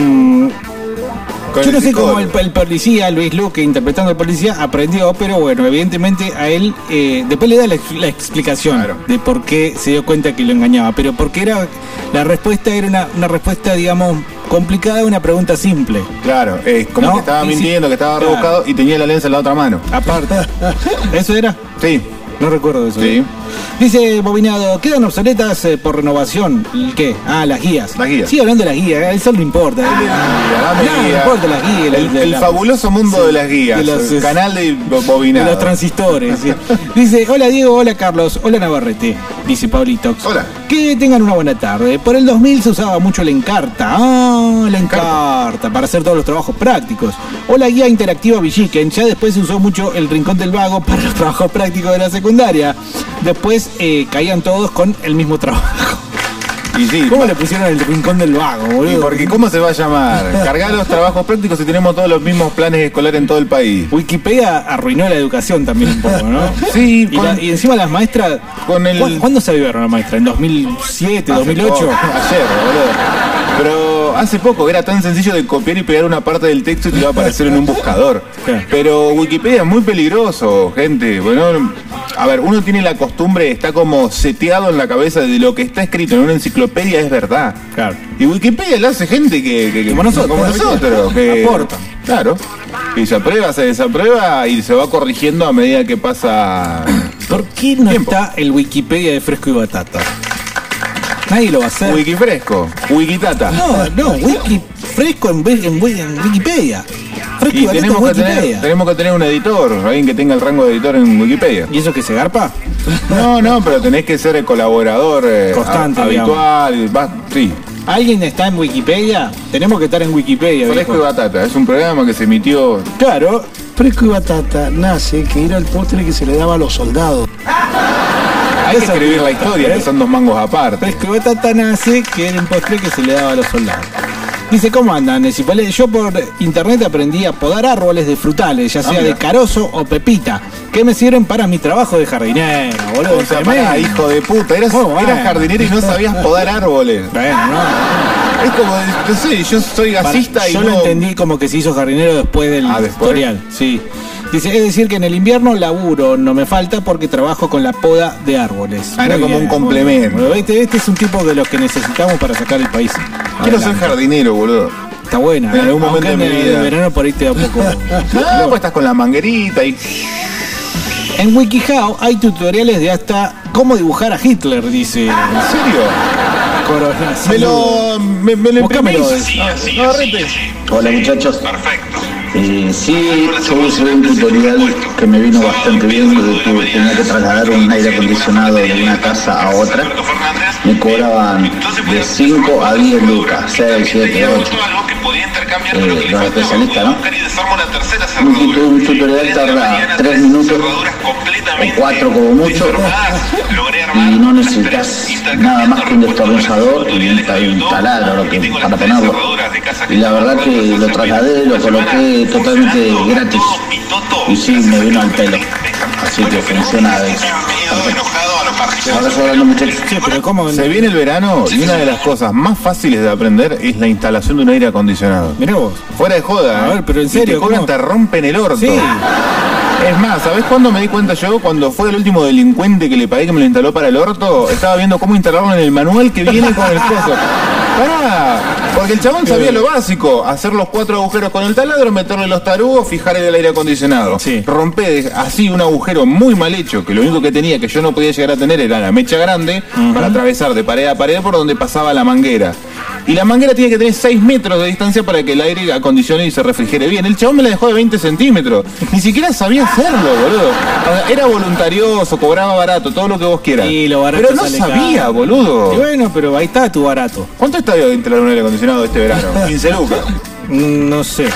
Yo no sé cómo el, policía, Luis Luque, interpretando al policía, aprendió, pero bueno, evidentemente a él, eh, después le da la, ex- la explicación Claro. de por qué se dio cuenta que lo engañaba, pero porque era, la respuesta era una, una respuesta, digamos, complicada a una pregunta simple. Claro, es como No, que estaba mintiendo, que estaba claro. rebuscado y tenía la lenza en la otra mano. Aparte, ¿eso era? Sí, No recuerdo eso. Sí. Dice Bobinado, quedan obsoletas eh, por renovación. ¿El ¿Qué? Ah, las guías. Las guías. Sigue hablando de las guías, a eso no importa. dame No, importa las guías. El, el la- fabuloso mundo Sí, de las guías. de los, el eh, canal de bo- de bobinado. los transistores. sí. Dice, hola Diego, hola Carlos, hola Navarrete. Dice Pablito. Hola. Que tengan una buena tarde. Por el 2000 se usaba mucho la encarta. Ah, la encarta. Para hacer todos los trabajos prácticos. O la guía interactiva Villiquen. Ya después se usó mucho el rincón del vago para los trabajos prácticos de la secundaria. Después eh, caían todos con el mismo trabajo. Y sí, ¿Cómo le pusieron el rincón del vago, y boludo? porque ¿cómo se va a llamar? Cargar los trabajos prácticos si tenemos todos los mismos planes escolares en todo el país. Wikipedia arruinó la educación también un poco, ¿no? Sí, y, con- la- y encima las maestras. Con el- ¿Cu- ¿Cuándo se avivieron las maestras? ¿En 2007, Hace 2008? poco, Ayer, boludo. Pero hace poco era tan sencillo de copiar y pegar una parte del texto y te iba a aparecer en un buscador. Pero Wikipedia es muy peligroso, gente. Bueno, a ver, uno tiene la costumbre, está como seteado en la cabeza de lo que está escrito en una enciclopedia es verdad. Claro. Y Wikipedia la hace gente que, que- que- Como nosotros, como ¿viste? nosotros, que Aportan. Claro. Y se aprueba, se desaprueba y se va corrigiendo a medida que pasa. ¿Por qué no Tiempo. está el Wikipedia de fresco y batata? Nadie lo va a hacer. Wikifresco, Wikitata. No, no, Wiki fresco en, en, en Wikipedia. Batata tenemos en que, tener, tenemos que tener un editor, alguien que tenga el rango de editor en Wikipedia. ¿Y eso que se garpa? No, no, pero tenés que ser el colaborador eh, Constante, ha- habitual. va- sí, ¿Alguien está en Wikipedia? Tenemos que estar en Wikipedia. Fresco y. Batata. Es un programa que se emitió. Claro. Fresco y batata nace que era el postre que se le daba a los soldados. Hay que escribir la historia, ¿Eh? que son dos mangos aparte. Fresco y batata nace que era un postre que se le daba a los soldados. Dice, ¿cómo andan? Necipales? Yo por internet aprendí a podar árboles de frutales, ya sea mira. de carozo o pepita, que me sirven para mi trabajo de jardinero, boludo. O sea, pará, hijo de puta, eras, bueno. eras jardinero y no sabías podar árboles. Bueno, no. Es como, no sé, yo soy Para- gasista y yo no... lo entendí como que se hizo jardinero después del Ah, después. tutorial. Sí. Dice, es decir que en el invierno laburo, no me falta porque trabajo con la poda de árboles. Ah, era como un complemento. Este, este es un tipo de los que necesitamos para sacar el país. Quiero ser jardinero, boludo. Está buena. En ¿eh? algún momento de mi en vida. el verano por ahí te da un poco. No, pues estás con la manguerita y... En WikiHow hay tutoriales de hasta cómo dibujar a Hitler, dice. ¿En serio? Corona. Me lo... Me, me lo. Hola muchachos. Perfecto. Sí, yo usé un tutorial que me vino bastante bien porque tuve- tenía que trasladar un aire acondicionado de una casa a otra. Me cobraban de 5 a 10 lucas, 6, 7, 8. Eh, los especialistas, ¿no? Un tutorial tarda 3 minutos o 4 como mucho y no necesitas nada más que un destornillador y un, y taladro lo que, para ponerlo. Y la verdad que lo trasladé, lo coloqué totalmente gratis y sí, me vino al pelo. Así que funciona de Ahora hablando muchachos. Sí, pero ¿cómo? Se viene el verano y una de las cosas más fáciles de aprender es la instalación de un aire acondicionado. Mirá vos. Fuera de joda. A ¿eh? ver, pero en Y serio, te cobran, ¿cómo? te rompen el orto. Sí. Es más, ¿sabés cuándo me di cuenta yo? Cuando fue el último delincuente que le pagué que me lo instaló para el orto, estaba viendo cómo instalarlo en el manual que viene con el coso. Pará, porque el chabón sabía lo básico, hacer los cuatro agujeros con el taladro, meterle los tarugos, fijar el aire acondicionado. Sí. Romper así un agujero muy mal hecho, que lo único que tenía que yo no podía llegar a tener era la mecha grande para atravesar de pared a pared por donde pasaba la manguera. Y la manguera tiene que tener 6 metros de distancia para que el aire acondicione y se refrigere bien. El chabón me la dejó de 20 centímetros. Ni siquiera sabía hacerlo, boludo. O sea, era voluntarioso, cobraba barato, todo lo que vos quieras. Y lo barato Pero no sale sabía, caro. boludo. Y bueno, pero ahí está tu barato. ¿Cuánto está de instalar un aire acondicionado este verano? 15 lucas. Mm, No sé.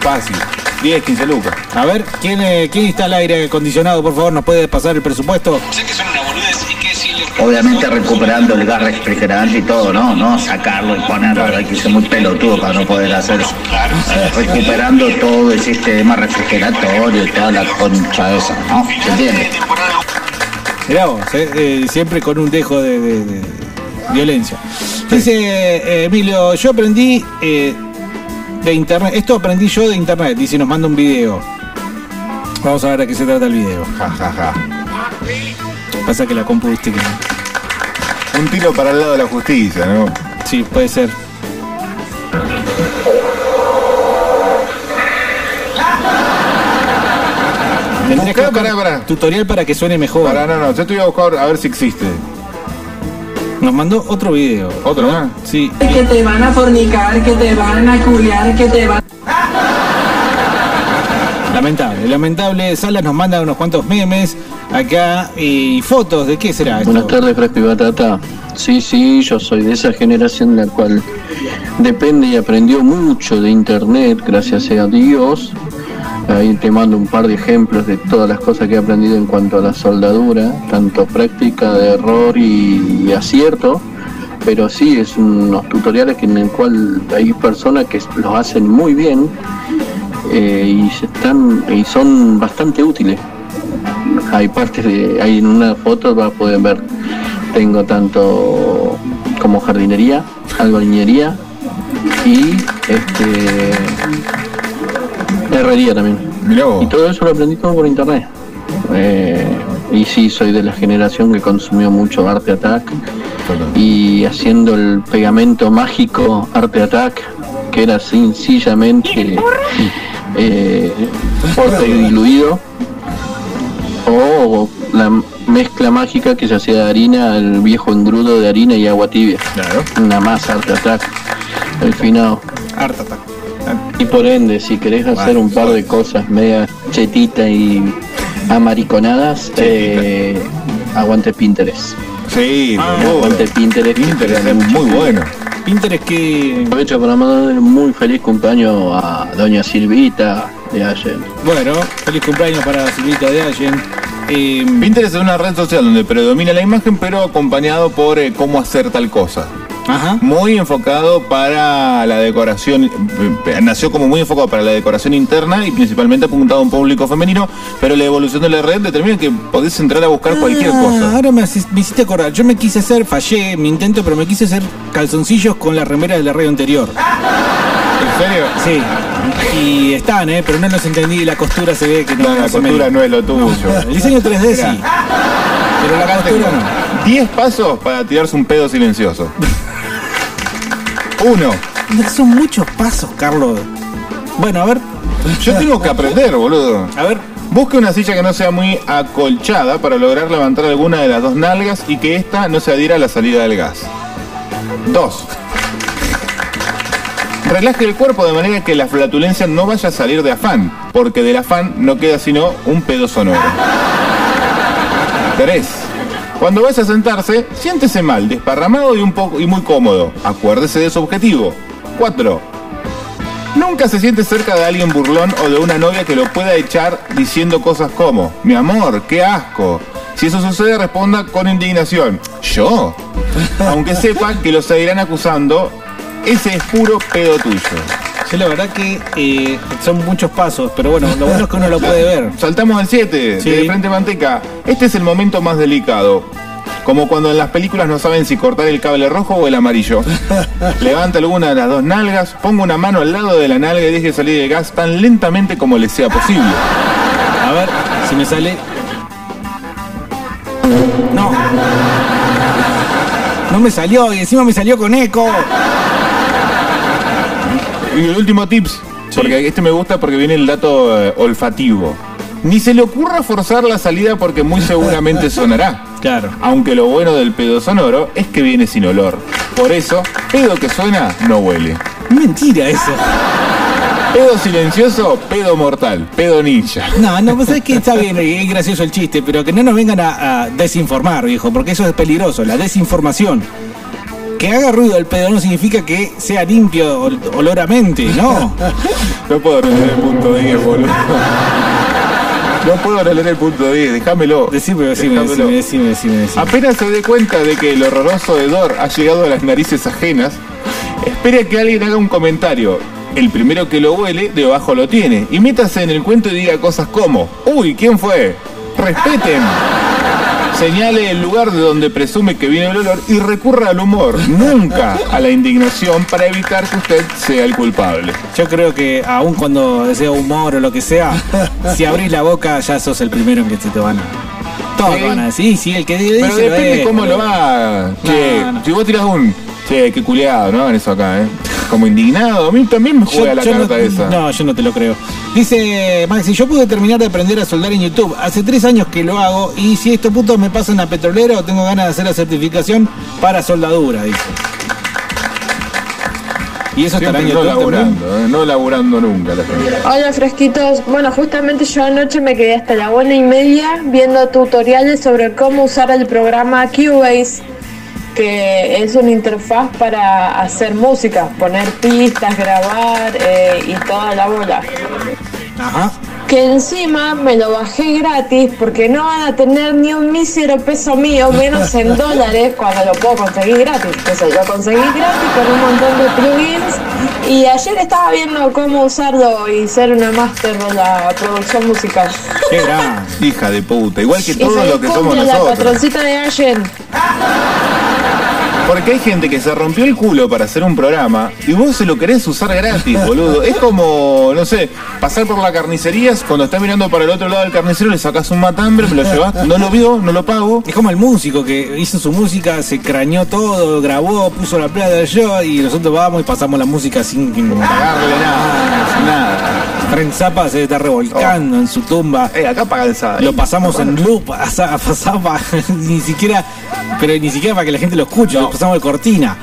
Fácil. 10, 15 lucas. A ver, ¿quién, eh, ¿quién instala aire acondicionado? Por favor, ¿nos puede pasar el presupuesto? Obviamente recuperando el gas refrigerante y todo, ¿no? No sacarlo y ponerlo, hay que ser muy pelotudo para no poder hacer eso. Eh, recuperando todo el sistema refrigeratorio y toda la concha esa, ¿no? ¿Se entiende? Mirá vos, eh, eh, siempre con un dejo de, de- de violencia. Dice eh, Emilio, yo aprendí eh, de internet. Esto aprendí yo de internet. Dice, nos manda un video. Vamos a ver a qué se trata el video. Ja, ja, ja. Pasa que la compu, viste que. Un tiro para el lado de la justicia, ¿no? Sí, puede ser. Tendrías que Buscá, buscar pará, pará. tutorial para que suene mejor. Para, no, no, yo te voy a buscar a ver si existe. Nos mandó otro video. ¿Otro más? Sí. Que te van a fornicar, que te van a culiar, que te van... Lamentable, lamentable. Salas nos manda unos cuantos memes acá y fotos. ¿De qué será esto? Buenas tardes, Fresco y Batata. Sí, sí, yo soy de esa generación la cual depende y aprendió mucho de internet, gracias a Dios. Ahí te mando un par de ejemplos de todas las cosas que he aprendido en cuanto a la soldadura, tanto práctica de error y, y acierto, pero sí es unos tutoriales en el cual hay personas que los hacen muy bien eh, y se están y son bastante útiles. Hay partes de, hay en una foto va a poder ver, tengo tanto como jardinería, albañilería y este herrería también. Y todo eso lo aprendí todo por internet. Eh, y sí, soy de la generación que consumió mucho Arte Attack y haciendo el pegamento mágico Arte Attack, que era sencillamente eh, porte diluido o la mezcla mágica que se hacía de harina, el viejo engrudo de harina y agua tibia. Una masa Arte Attack, el finado. Arte Attack. Y por ende, si querés hacer un par de cosas media chetita y amariconadas, eh, aguante Pinterest. Sí, aguante Pinterest. Pinterest es muy bueno. Pinterest que... Aprovecho para mandar un muy feliz cumpleaños a doña Silvita de ayer. Bueno, feliz cumpleaños para Silvita de Allen. Eh, Pinterest es una red social donde predomina la imagen, pero acompañado por eh, cómo hacer tal cosa. Ajá. Muy enfocado para la decoración, eh, nació como muy enfocado para la decoración interna y principalmente apuntado a un público femenino, pero la evolución de la red determina que podés entrar a buscar cualquier Ah, cosa. Ahora me, me hiciste acordar. Yo me quise hacer, fallé mi intento, pero me quise hacer calzoncillos con la remera de la radio anterior. ¿En serio? Sí. Y están, ¿eh? Pero no los entendí. La costura se ve que no. No, la no me costura no es lo tuyo. El diseño 3D sí. Pero la costura no. 10 pasos para tirarse un pedo silencioso. Uno. Son muchos pasos, Carlos. Bueno, a ver. Yo tengo que aprender, boludo. A ver. Busque una silla que no sea muy acolchada para lograr levantar alguna de las dos nalgas y que ésta no se adhiera a la salida del gas. Dos. Relaje el cuerpo de manera que la flatulencia no vaya a salir de afán, porque del afán no queda sino un pedo sonoro. 3. Cuando vaya a sentarse, siéntese mal, desparramado y un poco y muy cómodo. Acuérdese de su objetivo. 4. Nunca se siente cerca de alguien burlón o de una novia que lo pueda echar diciendo cosas como, mi amor, qué asco. Si eso sucede, responda con indignación. ¿Yo? Aunque sepa que lo seguirán acusando, ese es puro pedo tuyo. Sí, la verdad que eh, son muchos pasos, pero bueno, lo bueno es que uno lo puede ver. Saltamos al 7, Sí. de frente manteca. Este es el momento más delicado. Como cuando en las películas no saben si cortar el cable rojo o el amarillo. Levanta alguna de las dos nalgas, ponga una mano al lado de la nalga y deje salir el gas tan lentamente como le sea posible. A ver si me sale. No. No me salió y encima me salió con eco. Y el último tips, porque este me gusta porque viene el dato eh, olfativo. Ni se le ocurra forzar la salida porque muy seguramente sonará. Claro. Aunque lo bueno del pedo sonoro es que viene sin olor. Por eso, pedo que suena no huele. Mentira eso. Pedo silencioso, pedo mortal, pedo ninja. No, no, pues es que está bien, es gracioso el chiste, pero que no nos vengan a, a desinformar, viejo, porque eso es peligroso, la desinformación. Que haga ruido el pedo no significa que sea limpio ol- oloramente, ¿no? No puedo releer el punto 10, boludo. No puedo releer el punto 10, déjamelo. Decime, decime, decime, decime, decime, decime. Apenas se dé cuenta de que el horroroso hedor ha llegado a las narices ajenas, espere a que alguien haga un comentario. El primero que lo huele, de abajo lo tiene. Y métase en el cuento y diga cosas como, uy, ¿quién fue? Respeten. Señale el lugar de donde presume que viene el olor y recurra al humor, nunca a la indignación para evitar que usted sea el culpable. Yo creo que aun cuando sea humor o lo que sea, si abrís la boca ya sos el primero en que se te van a... Todos Sí. van a decir, sí, el que dice Pero lo depende es. cómo lo No, no. si vos tirás un. Che, qué culeado, no hagan eso acá, ¿eh? Como indignado, a mí también me juega la carta no, esa. No, yo no te lo creo. Dice Maxi, yo pude terminar de aprender a soldar en YouTube. Hace tres años que lo hago y si estos putos me pasan a petrolero, tengo ganas de hacer la certificación para soldadura, dice. Y eso en Siempre no laburando, ¿eh? no laburando nunca la gente. Hola fresquitos, bueno justamente yo anoche me quedé hasta la una y media viendo tutoriales sobre cómo usar el programa Cubase, que es una interfaz para hacer música, poner pistas, grabar eh, y toda la bola. Ajá. Que encima me lo bajé gratis porque no van a tener ni un mísero peso mío, menos en dólares, cuando lo puedo conseguir gratis. Entonces lo conseguí gratis con un montón de plugins y ayer estaba viendo cómo usarlo y ser una máster de la producción musical. Qué gran. Hija de puta, igual que todo lo que somos cumple la nosotros. patroncita de Allen. Porque hay gente que se rompió el culo para hacer un programa y vos se lo querés usar gratis, boludo. Es como, no sé, pasar por la carnicería, cuando estás mirando para el otro lado del carnicero le sacás un matambre, me lo llevas, no lo vio, no lo pago. Es como el músico que hizo su música, se crañó todo, grabó, puso la plata yo y nosotros vamos y pasamos la música sin pagarle nada, sin nada. Frank Zappa se está revolcando en su tumba. Eh, acá paga el. Lo pasamos en loop a a ni siquiera, pero ni siquiera para que la gente lo escuche, lo pasamos de cortina.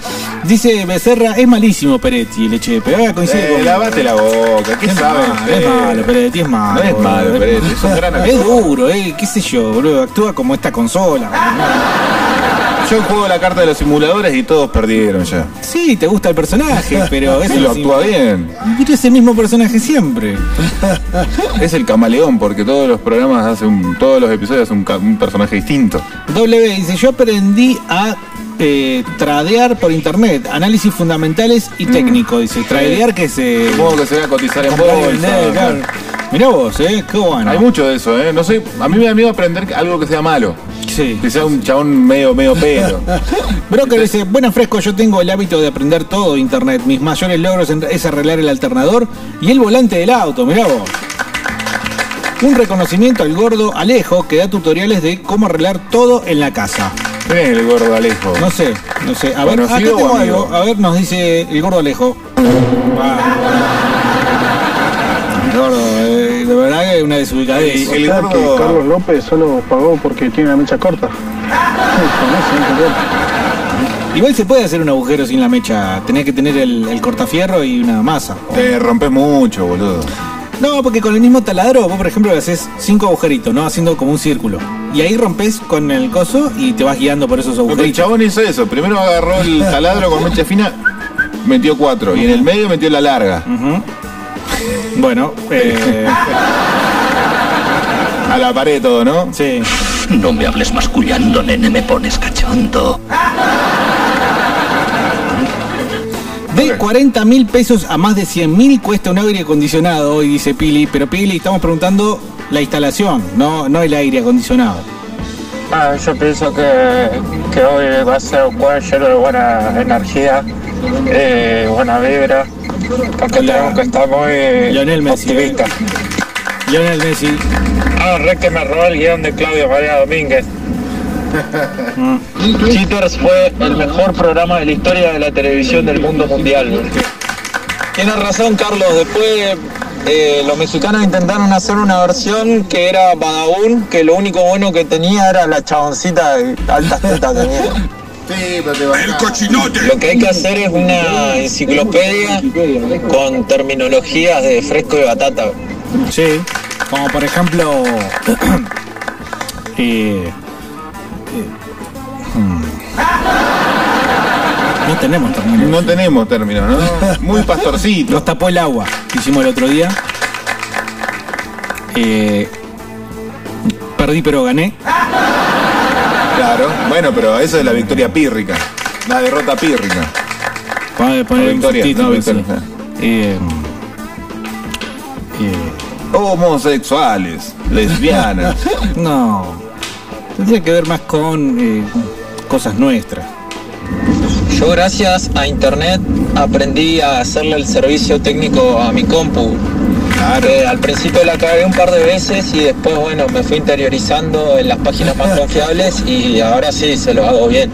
Dice Becerra, es malísimo Peretti, el Echepe. Ahora coincide Eh, con- lavate la boca, ¿qué Es sabes? malo, es malo, Peretti, es malo. No es malo. Peretti, es un gran actor. Es duro, eh, qué sé yo, boludo. Actúa como esta consola. Yo juego la carta de los simuladores y todos perdieron ya. Sí, te gusta el personaje, pero es Y lo actúa bien. Pero es el mismo personaje siempre. Es el camaleón, porque todos los programas hacen todos los episodios hacen un, un personaje distinto. W dice, yo aprendí a eh, tradear por internet, análisis fundamentales y técnico, dice. Tradear que se... Supongo que se va a cotizar en bolsa. vender, claro. Mirá vos, eh, qué bueno. Hay mucho de eso, ¿eh? No sé, a mí me da miedo aprender algo que sea malo. Sí. Que sea un chabón medio, medio pelo. Broker dice, bueno fresco, yo tengo el hábito de aprender todo de internet. Mis mayores logros es arreglar el alternador y el volante del auto, mirá vos. Un reconocimiento al gordo Alejo que da tutoriales de cómo arreglar todo en la casa. ¿Quién es el gordo Alejo? No sé, no sé. A ver, acá ¿Conocido tengo algo. A ver, nos dice el gordo Alejo. Ah. El gordo, eh, de verdad que es una desubicadez. El O sea, que gordo- Carlos López solo pagó porque tiene la mecha corta. Igual se puede hacer un agujero sin la mecha. Tenés que tener el, el cortafierro y una masa. Te rompes mucho, boludo. No, porque con el mismo taladro, vos por ejemplo le haces cinco agujeritos, ¿no? Haciendo como un círculo. Y ahí rompes con el coso y te vas guiando por esos Porque el agujeritos. chabón hizo eso. Primero agarró el taladro con mecha fina, metió cuatro. Y en el medio metió la larga. Bueno, eh, A la pared todo, ¿no? sí. No me hables mascullando, nene, me pones cachondo. De 40 mil pesos a más de 100 mil cuesta un aire acondicionado hoy, dice Pili. Pero Pili, estamos preguntando la instalación, no, no el aire acondicionado. Ah, yo pienso que, que hoy va a ser un jueves lleno de buena energía, eh, buena vibra, porque tenemos que estar muy Lionel Messi. optimistas. Lionel Messi. Ah, re que me robó el guion de Claudio María Domínguez. Cheaters fue el mejor programa de la historia de la televisión del mundo mundial. Tienes razón, Carlos. Después eh, los mexicanos intentaron hacer una versión que era Badabun, que lo único bueno que tenía era la chaboncita de altas tetas tenía. Sí, pero te va ¡El cochinote! Lo que hay que hacer es una enciclopedia con terminologías de fresco y batata. Sí. Como por ejemplo. eh, No tenemos términos. No tenemos términos, ¿no? Muy pastorcito. Nos tapó el agua que hicimos el otro día. Eh, perdí pero gané. Claro. Bueno, pero eso es la victoria pírrica. La derrota pírrica. Poner, poner No, victoria, no, victoria. sí. Eh, eh, Homosexuales, lesbianas. no. Tendría que ver más con eh, cosas nuestras. Yo gracias a internet aprendí a hacerle el servicio técnico a mi compu. Eh, al principio la cagué un par de veces y después bueno me fui interiorizando en las páginas más confiables y ahora sí se lo hago bien.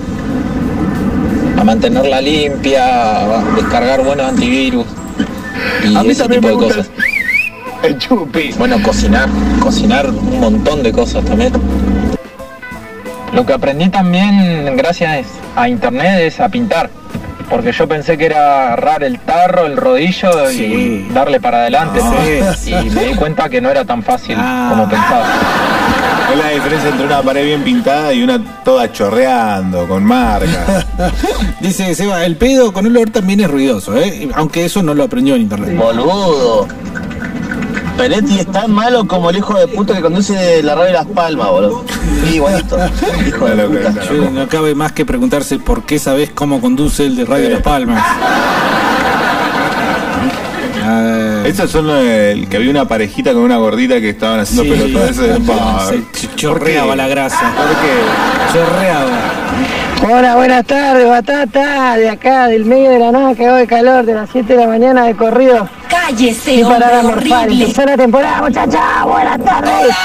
A mantenerla limpia, a descargar buenos antivirus y A mí ese tipo de cosas. El chupi. Bueno, cocinar, cocinar un montón de cosas también. Lo que aprendí también gracias a internet es a pintar. Porque yo pensé que era agarrar el tarro, el rodillo y darle para adelante, ¿no? Sí. Y me di cuenta que no era tan fácil como pensaba. Es la diferencia entre una pared bien pintada y una toda chorreando, con marcas. Dice Seba, el pedo con olor también es ruidoso, ¿eh? aunque eso no lo aprendió en internet. Boludo. Peretti es tan malo como el hijo de puta que conduce la radio de Las Palmas, boludo. Sí, igualito. Hijo de puta. Yo- no cabe más que preguntarse por qué sabes cómo conduce el de Radio Las Palmas. Ah, Esos son el que había una parejita con una gordita que estaban haciendo Sí. pelotudeces de chorreaba la grasa. ¿Por qué? Chorreaba. Hola, buenas tardes, Batata, de acá, del medio de la nada, que de calor, de las 7 de la mañana de corrido. Cállese, Y para hombre morfar, horrible. empezó la temporada, muchachas, buenas tardes.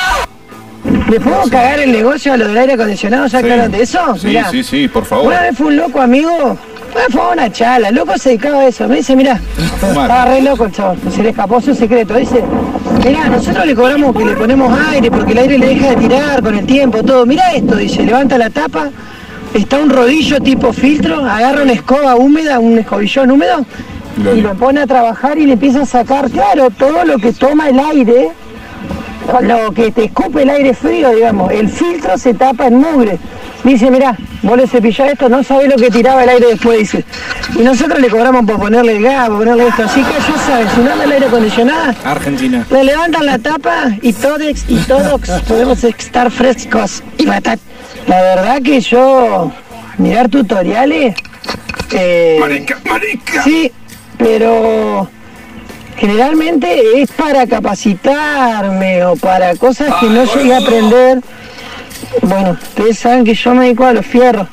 ¿Le puedo cagar el negocio a lo del aire acondicionado? ¿Se aclaran de eso? Sí, Mirá, sí, sí, por favor. Una vez fue un loco amigo, una- fue una chala, el loco se dedicaba a eso. Me dice, mirá, fumar. estaba re loco el chabón, se le escapó su secreto. Dice, mirá, nosotros le cobramos que le ponemos aire porque el aire le deja de tirar con el tiempo, todo. Mirá esto, dice, levanta la tapa, está un rodillo tipo filtro, agarra una escoba húmeda, un escobillón húmedo, y lo pone a trabajar y le empieza a sacar, claro, todo lo que toma el aire lo que te escupe el aire frío, digamos, el filtro se tapa en mugre. Dice, mirá, vos le cepillás esto, no sabés lo que tiraba el aire después, dice. Y nosotros le cobramos por ponerle el gas, por ponerle esto. Así que ya sabes, si no anda el aire acondicionado, Argentina. le levantan la tapa y todos y todos podemos estar frescos y matar. La verdad que yo mirar tutoriales. Eh, Marica, marica. Sí, pero generalmente es para capacitarme o para cosas que no llegué a aprender. Bueno, ustedes saben que yo me dedico a los fierros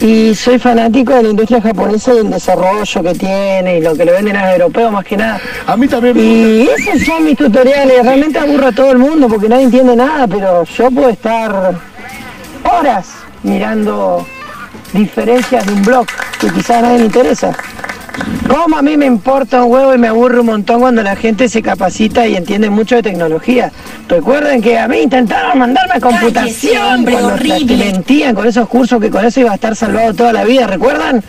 y soy fanático de la industria japonesa y del desarrollo que tiene y lo que le venden a los europeos más que nada. A mí también me Y esos son mis tutoriales, realmente aburro a todo el mundo porque nadie entiende nada, pero yo puedo estar horas mirando diferencias de un blog que quizás a nadie le interesa. Como a mí me importa un huevo y me aburre un montón cuando la gente se capacita y entiende mucho de tecnología. Recuerden que a mí intentaron mandarme a computación hombre cuando te horrible. mentían con esos cursos que con eso iba a estar salvado toda la vida, ¿recuerdan?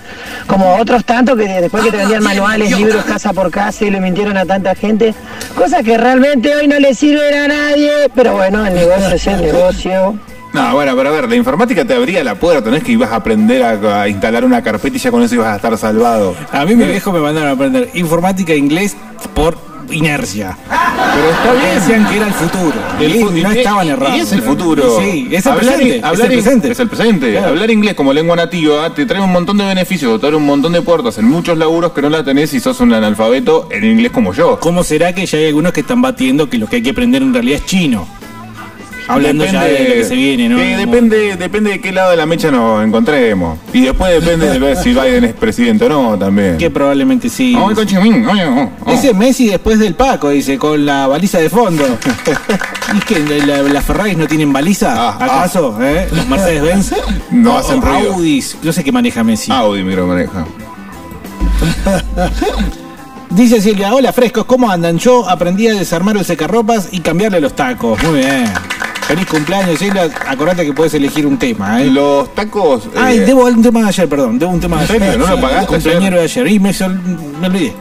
Como otros tantos que después que te vendían manuales, libros casa por casa y le mintieron a tanta gente. Cosas que realmente hoy no le sirven a nadie, pero bueno, el negocio es el negocio. No, bueno, pero a ver, la informática te abría la puerta, no es que ibas a aprender a, a instalar una carpeta y ya con eso ibas a estar salvado. A mí mi viejo me mandaron a aprender informática e inglés por inercia. Pero está bien. Decían que era el futuro. El y fu- no y- estaban y errados. es el futuro. Sí, es el hablar, presente. hablar es el presente. es el presente. Claro. Hablar inglés como lengua nativa te trae un montón de beneficios, te abre un montón de puertas en muchos laburos que no la tenés si sos un analfabeto en inglés como yo. ¿Cómo será que ya hay algunos que están batiendo que lo que hay que aprender en realidad es chino? Hablando ya de lo que se viene, ¿no? depende, depende de qué lado de la mecha nos encontremos. Y después depende de ver si Biden es presidente o no también. Que probablemente sí. Ay, ay, ay. Ese Messi después del Paco, dice, con la baliza de fondo. ¿Y es que la- las Ferraris no tienen baliza? ¿Acaso? ¿Eh? ¿Los Mercedes-Benz? No hacen ruido. Audis, no sé qué maneja Messi. Audi micro maneja. Dice Silvia, hola frescos, ¿cómo andan? Yo aprendí a desarmar el secarropas y cambiarle los tacos. Muy bien. Feliz cumpleaños, Silvia. Acordate que puedes elegir un tema, ¿eh? Los tacos. Ay, eh, debo un tema de ayer, perdón. Debo un tema de ayer. ¿No lo pagaste Cumpleañero de ayer. Y me, sol- me olvidé.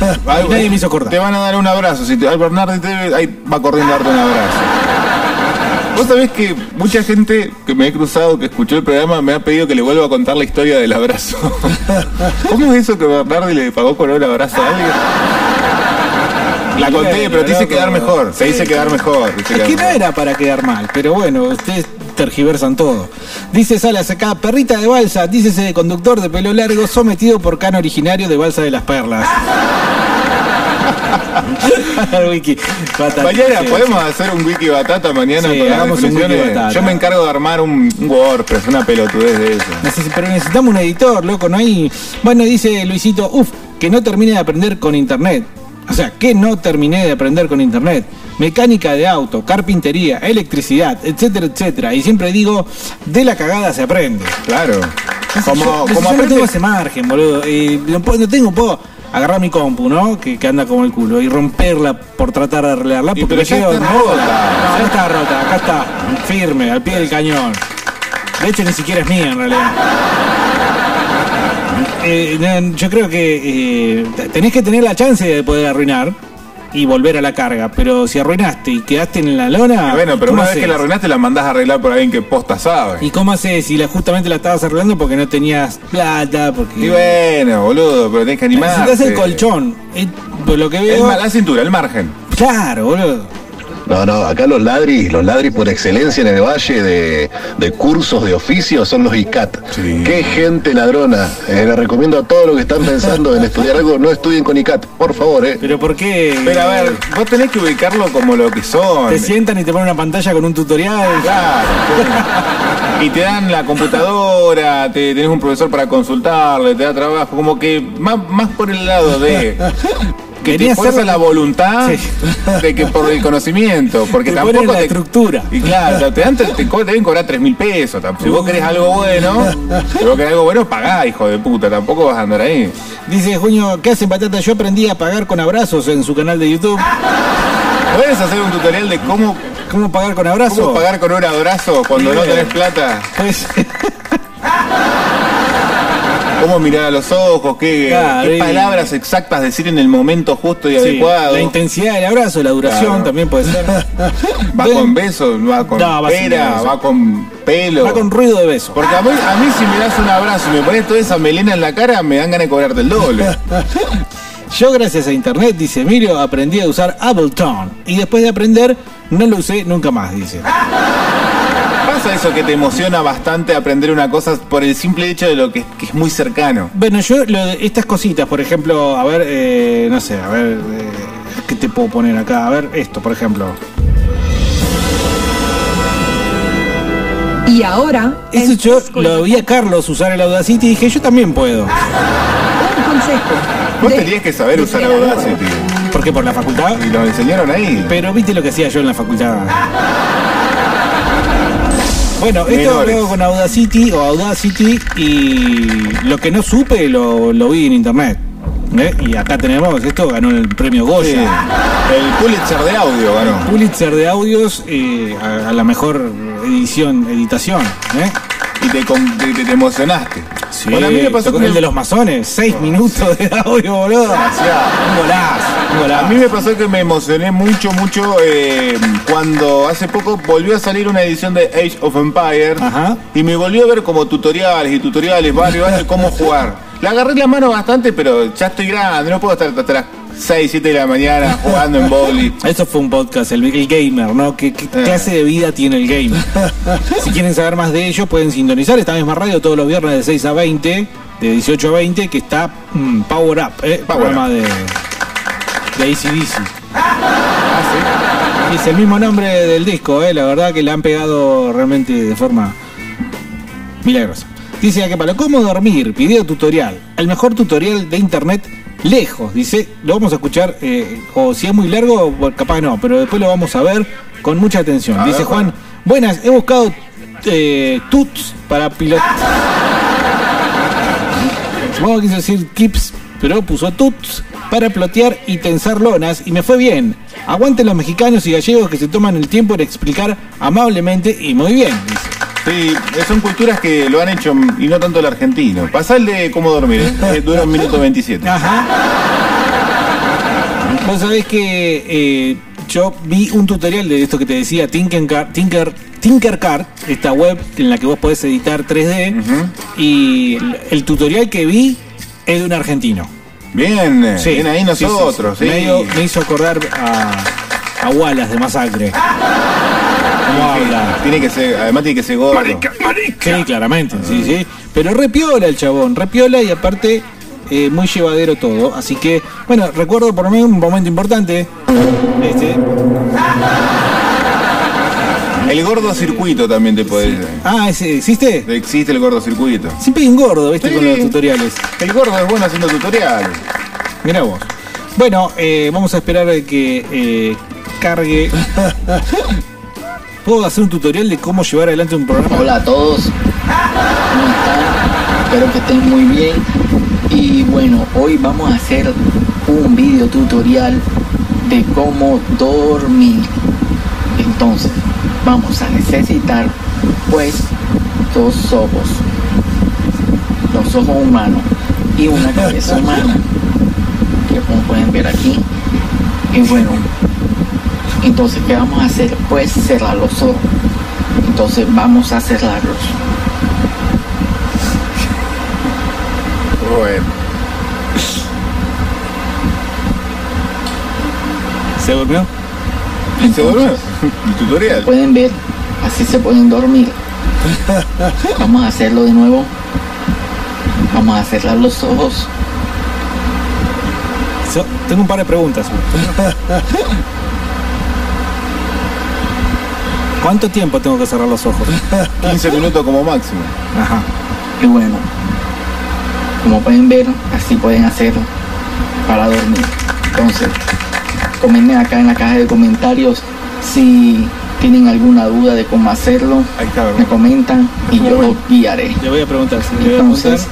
Ay, Nadie me hizo acordar. Te van a dar un abrazo. Si te, al Bernardo te, ahí va corriendo a darte un abrazo. Vos sabés que mucha gente que me he cruzado, que escuchó el programa, me ha pedido que le vuelva a contar la historia del abrazo. ¿Cómo es eso que Bernardi le pagó con un abrazo a alguien? La conté, pero te hice quedar mejor. Te hice quedar mejor. Es que no era para quedar mal, pero bueno, ustedes tergiversan todo. Dice Salas acá, perrita de balsa, dícese de conductor de pelo largo, sometido por cano originario de Balsa de las Perlas. Wiki batata. Mañana Sí, podemos hacer un wiki batata mañana Sí, con hagamos un wiki batata. Yo me encargo de armar un, un WordPress, una pelotudez de eso. Neces- Pero necesitamos un editor, loco, no hay. Bueno, dice Luisito, uff, que no termine de aprender con internet. O sea, que no terminé de aprender con internet. Mecánica de auto, carpintería, electricidad, etcétera, etcétera. Y siempre digo, de la cagada se aprende. Claro. Como, yo, como yo no aprende- tengo ese margen, boludo. Y no, no tengo, puedo agarrar mi compu, ¿no? Que, que anda como el culo y romperla por tratar de arreglarla. Porque me ya llevo- rota. No, no está rota, acá está, firme, al pie del cañón. De hecho, ni siquiera es mía en realidad. Eh, yo creo que eh, tenés que tener la chance de poder arruinar y volver a la carga. Pero si arruinaste y quedaste en la lona. Bueno, pero ¿cómo una vez que la arruinaste la mandás a arreglar por alguien que posta sabe. ¿Y cómo haces si la, justamente la estabas arreglando porque no tenías plata? Porque... Y bueno, boludo, pero tenés que animar. Necesitas el colchón. Eh, por lo que El veo. ma- la cintura, el margen. Claro, boludo. No, no, acá los ladris, los ladris por excelencia en el valle de, de cursos de oficio son los ICAT. Qué gente ladrona. Eh, les recomiendo a todos los que están pensando en estudiar algo, no estudien con ICAT, por favor, eh. Pero ¿por qué? Pero a ver, vos tenés que ubicarlo como lo que son. Te sientan y te ponen una pantalla con un tutorial. Claro. y te dan la computadora, te tenés un profesor para consultarle, te da trabajo, como que más, más por el lado de que te Quería fuerza hacer- la voluntad Sí. de que por el conocimiento, porque Te tampoco la te estructura. Y claro, te dan te, te, te deben cobrar tres mil pesos. Si vos querés algo bueno, si vos querés algo bueno, pagá, hijo de puta, tampoco vas a andar ahí. Dice Junio, ¿qué hacen patata? Yo aprendí a pagar con abrazos en su canal de YouTube. ¿Puedes hacer un tutorial de cómo, ¿Cómo pagar con abrazo? cómo pagar con un abrazo cuando no tenés plata? Pues, ¿Cómo mirar a los ojos? ¿Qué, Claro, qué y- palabras exactas decir en el momento justo y sí, adecuado? la intensidad del abrazo, la duración Claro. también puede ser. ¿Va con beso? ¿Va con No, va pera? beso. ¿Va con pelo? Va con ruido de beso. Porque a mí, a mí si me das un abrazo y me pones toda esa melena en la cara, me dan ganas de cobrarte el doble. Yo gracias a internet, dice Emilio, aprendí a usar Ableton. Y después de aprender, no lo usé nunca más, dice. Pasa eso que te emociona bastante aprender una cosa por el simple hecho de lo que, que es muy cercano. Bueno, yo lo estas cositas, por ejemplo, a ver, eh, no sé, a ver, eh, ¿qué te puedo poner acá? A ver, esto, por ejemplo. Y ahora, Eso yo lo vi a Carlos usar el Audacity y dije, yo también puedo. un consejo. Vos tenías que saber de usar creador. Audacity. ¿Por qué? ¿Por la facultad? Y lo enseñaron ahí. Pero viste lo que hacía yo en la facultad. Bueno, esto lo con Audacity o Audacity y lo que no supe lo, lo vi en internet. ¿eh? Y acá tenemos, esto ganó el premio Sí. Goya. El Pulitzer de audio ganó. Pulitzer de audios eh, a, a la mejor edición, editación. ¿eh? Y te, con- te, te- te emocionaste. Sí, Bueno, a mí me pasó tocó que el de los masones, seis minutos de audio, boludo. Demasiado. Un golazo, un golazo. A mí me pasó que me emocioné mucho, mucho eh, cuando hace poco volvió a salir una edición de Age of Empires Ajá. y me volvió a ver como tutoriales y tutoriales varios de cómo jugar. Le agarré la mano bastante, pero ya estoy grande, no puedo estar hasta las 6, 7 de la mañana jugando en bowling. Eso fue un podcast, el, el gamer, ¿no? ¿Qué, qué Eh. clase de vida tiene el gamer? si quieren saber más de ello, pueden sintonizar esta misma radio todos los viernes de 6 a 20, de 18 a 20, que está mm, Power Up, ¿eh? Power programa Up. de, de ACDC. Ah, Es el mismo nombre del disco, ¿eh? La verdad que le han pegado realmente de forma milagrosa. Dice acá para cómo dormir, video tutorial, el mejor tutorial de internet lejos, dice, lo vamos a escuchar, eh, o si es muy largo, capaz no, pero después lo vamos a ver con mucha atención. A dice ver, Juan, buenas, he buscado eh, tuts para pilotar. Supongo que quiso decir tips, pero puso tuts para plotear y tensar lonas y me fue bien. Aguanten los mexicanos y gallegos que se toman el tiempo de explicar amablemente y muy bien. dice. Sí, son culturas que lo han hecho y no tanto el argentino. Pasá el de cómo dormir, ¿eh? Dura un minuto 27. Ajá. Vos sabés que eh, yo vi un tutorial de esto que te decía, Tinkercad, Tinker, Tinkercad, esta web en la que vos podés editar 3D, y el, el tutorial que vi es de un argentino. Bien, Sí, bien ahí sí, nosotros, sí. sí. Me hizo acordar a, a Wallace de Masacre. ¿Cómo habla? Tiene que ser, además tiene que ser gordo. Sí, claramente, sí, sí. Pero repiola el chabón, repiola y aparte eh, muy llevadero todo. Así que, bueno, recuerdo por lo menos un momento importante. Este, El gordo circuito también te puede. ah, ¿ese ¿existe? Existe el gordo circuito. Siempre hay un gordo, ¿viste? Sí. Con los tutoriales. El gordo es bueno haciendo tutoriales. Mira vos. Bueno, eh, vamos a esperar a que eh, cargue. ¿Puedo hacer un tutorial de cómo llevar adelante un programa? Hola a todos, ¿cómo están? Espero que estén muy bien. Y bueno, hoy vamos a hacer un video tutorial de cómo dormir. Entonces, vamos a necesitar pues dos ojos, los ojos humanos y una cabeza humana, que como pueden ver aquí. Y bueno, entonces, ¿qué vamos a hacer? Pues cerrar los ojos. Entonces vamos a cerrarlos. Bueno. ¿Se durmió? ¿Se durmió? El tutorial. Pueden ver, así se pueden dormir. Vamos a hacerlo de nuevo. Vamos a cerrar los ojos. So- tengo un par de preguntas. ¿Cuánto tiempo tengo que cerrar los ojos? 15 minutos como máximo. Ajá. Y bueno, como pueden ver, así pueden hacerlo para dormir. Entonces, comenten acá en la caja de comentarios si tienen alguna duda de cómo hacerlo. Me comentan y yo los guiaré. Le voy a preguntar. si le voy a preguntar. Entonces,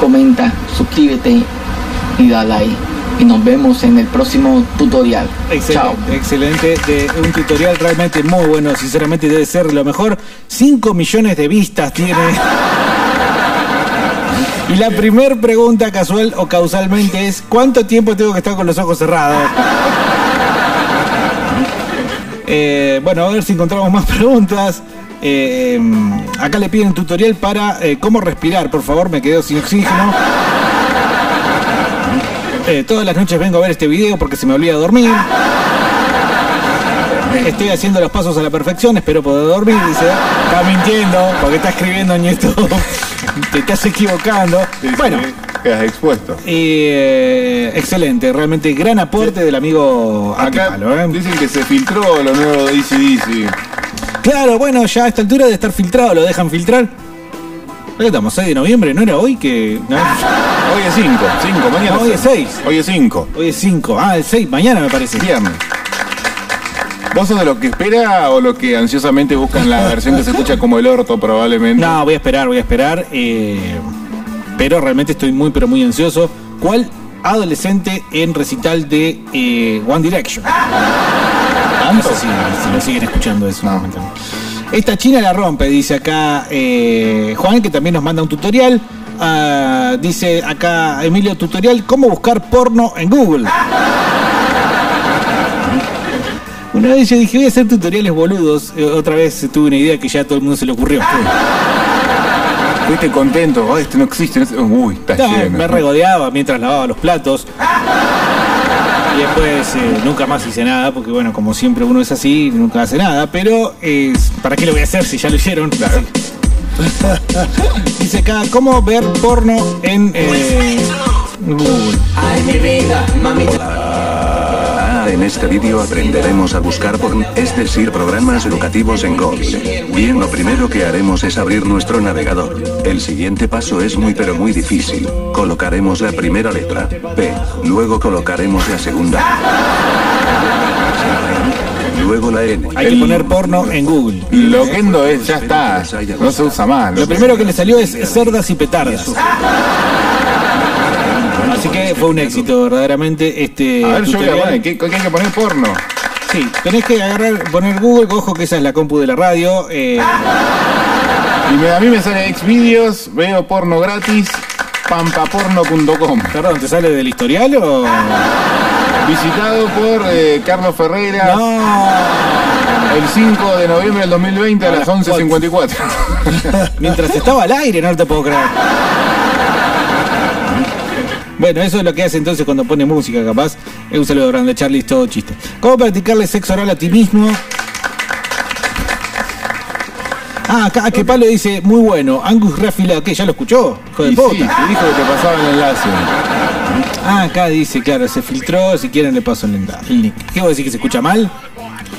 comenta, suscríbete y da like. Y nos vemos en el próximo tutorial. Chao. Excelente, excelente. De un tutorial realmente muy bueno. Sinceramente debe ser lo mejor. 5 millones de vistas tiene. Y la primer pregunta casual o causalmente es ¿cuánto tiempo tengo que estar con los ojos cerrados? Eh, bueno, a ver si encontramos más preguntas. Eh, acá le piden un tutorial para eh, cómo respirar. Por favor, me quedo sin oxígeno. Eh, todas las noches vengo a ver este video porque se me olvida dormir. Estoy haciendo los pasos a la perfección, espero poder dormir, dice. Está mintiendo, porque está escribiendo en YouTube. Te estás equivocando. Bueno, Quedas expuesto. y, eh, excelente, realmente gran aporte del amigo Acá ¿eh? dicen que se filtró lo nuevo de ACDC. Claro, bueno, ya a esta altura de estar filtrado, lo dejan filtrar. ¿Qué estamos? 6 de noviembre, ¿no era hoy que.? no? Hoy es 5, 5, mañana. No, hoy es 6. Hoy es 5. Hoy es 5. Ah, el 6, mañana me parece. Viernes. ¿Vos sos de lo que espera o lo que ansiosamente buscan la versión que se escucha como el orto probablemente? No, voy a esperar, voy a esperar. eh, pero realmente estoy muy, pero muy ansioso. ¿Cuál adolescente en recital de eh, One Direction? No sé si, si lo siguen escuchando eso. Esta china la rompe, dice acá eh, Juan, que también nos manda un tutorial. Ah, dice acá Emilio Tutorial, ¿cómo buscar porno en Google? Una vez yo dije, voy a hacer tutoriales boludos. Eh, Otra vez tuve una idea que ya a todo el mundo se le ocurrió. Fuiste contento, oh, este no existe. no Uy, está No, lleno. me regodeaba mientras lavaba los platos. Y después eh, nunca más hice nada, porque bueno, como siempre uno es así, nunca hace nada. Pero, eh, ¿para qué lo voy a hacer si ya lo hicieron? Dice acá, ¿cómo ver porno en eh, Google? Ay, mi vida, Ah, en este vídeo aprenderemos a buscar porn, es decir, programas educativos en Google. Bien, lo primero que haremos es abrir nuestro navegador. El siguiente paso es muy pero muy difícil. Colocaremos la primera letra, P, luego colocaremos la segunda. Luego la N. Hay que poner porno en Google. Loquendo es, ya está. No se usa más. Lo primero que le salió es cerdas y petardas. Así que fue un éxito, verdaderamente. Este A ver, yo voy a tutorial. poner, ¿qué, qué hay que poner porno? Sí, tenés que agarrar, poner Google, ojo que esa es la compu de la radio. eh, Y me- a mí me sale Xvideos, veo porno gratis, pampaporno.com. Perdón, ¿te sale del historial o...? Visitado por eh, Carlos Ferreira. El 5 de noviembre del 2020 a las 11.54. Mientras estaba al aire, no te puedo creer. Bueno, eso es lo que hace entonces cuando pone música, capaz. Es un saludo grande, Charlie, es todo chiste. ¿Cómo practicarle sexo oral a ti mismo? Ah, acá que Pablo dice, muy bueno, Angus reafilado, ¿qué? ¿Ya lo escuchó? Hijo de Y puta. sí, dijo que te pasaba el enlace. Ah, acá dice, claro, se filtró, si quieren le paso el link. ¿Qué vos decís que se escucha mal?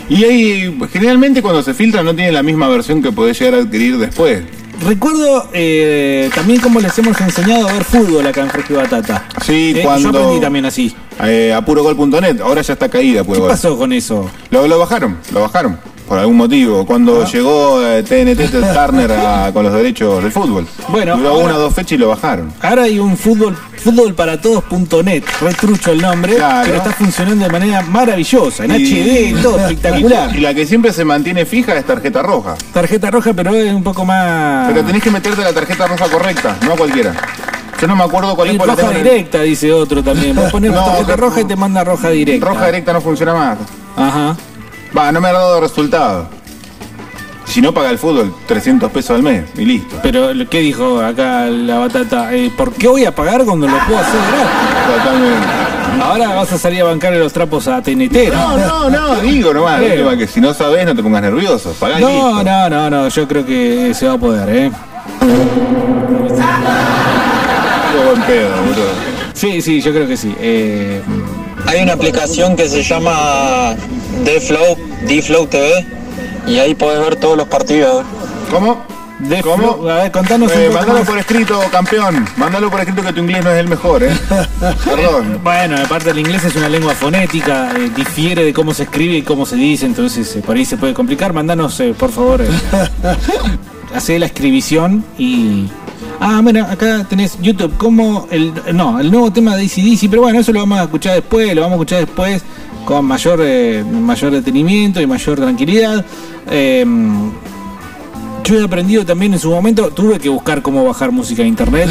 Y ahí, generalmente cuando se filtra no tiene la misma versión que podés llegar a adquirir después. Recuerdo eh, también cómo les hemos enseñado a ver fútbol acá en Fresco y Batata. Sí, Eh, cuando... Yo aprendí también así. Eh, apurogol.net, ahora ya está caída. ¿Qué pasó con eso? Lo, lo bajaron, lo bajaron. Por algún motivo. Cuando Ah. llegó eh, TNT Turner a- con los derechos del fútbol. Bueno, Duró ahora- una o dos fechas y lo bajaron. Ahora hay un fútbol, fútbolparatodos.net, retrucho el nombre, Claro. pero está funcionando de manera maravillosa, en HD, todo espectacular. Y la que siempre se mantiene fija es tarjeta roja. Tarjeta roja, pero es un poco más. Pero tenés que meterte la tarjeta roja correcta, no a cualquiera. Yo no me acuerdo cuál es la roja el- directa, dice otro también. Vos pones No, tarjeta roja y te manda roja directa. Roja directa no funciona más. Ajá. Va, no me ha dado resultado. Si no paga el fútbol, 300 pesos al mes y listo. Pero, ¿qué dijo acá la batata? Eh, ¿Por qué voy a pagar cuando lo puedo hacer gratis? Totalmente. Ahora vas a salir a bancarle los trapos a TNT. No, no, no, digo nomás. Creo. el tema que si no sabes no te pongas nervioso. Pagá y No, listo. no, no, no, yo creo que se va a poder, ¿eh? Qué buen pedo, boludo. Sí, sí, yo creo que sí. Eh, Hay una aplicación que se llama DFlow, DFlow TV, y ahí podés ver todos los partidos. ¿Cómo? de ¿Cómo? A ver, contanos Eh, un poco mandalo más. por escrito, campeón. Mándalo por escrito que tu inglés no es el mejor, ¿eh? Perdón. Bueno, aparte el inglés es una lengua fonética, eh, difiere de cómo se escribe y cómo se dice, entonces eh, por ahí se puede complicar. Mandanos, eh, por favor, hacé la escribición y... Ah, bueno, acá tenés YouTube, como el... No, el nuevo tema de ACDC, pero bueno, eso lo vamos a escuchar después, lo vamos a escuchar después con mayor, mayor detenimiento y mayor tranquilidad. Eh, yo he aprendido también en su momento, tuve que buscar cómo bajar música de internet,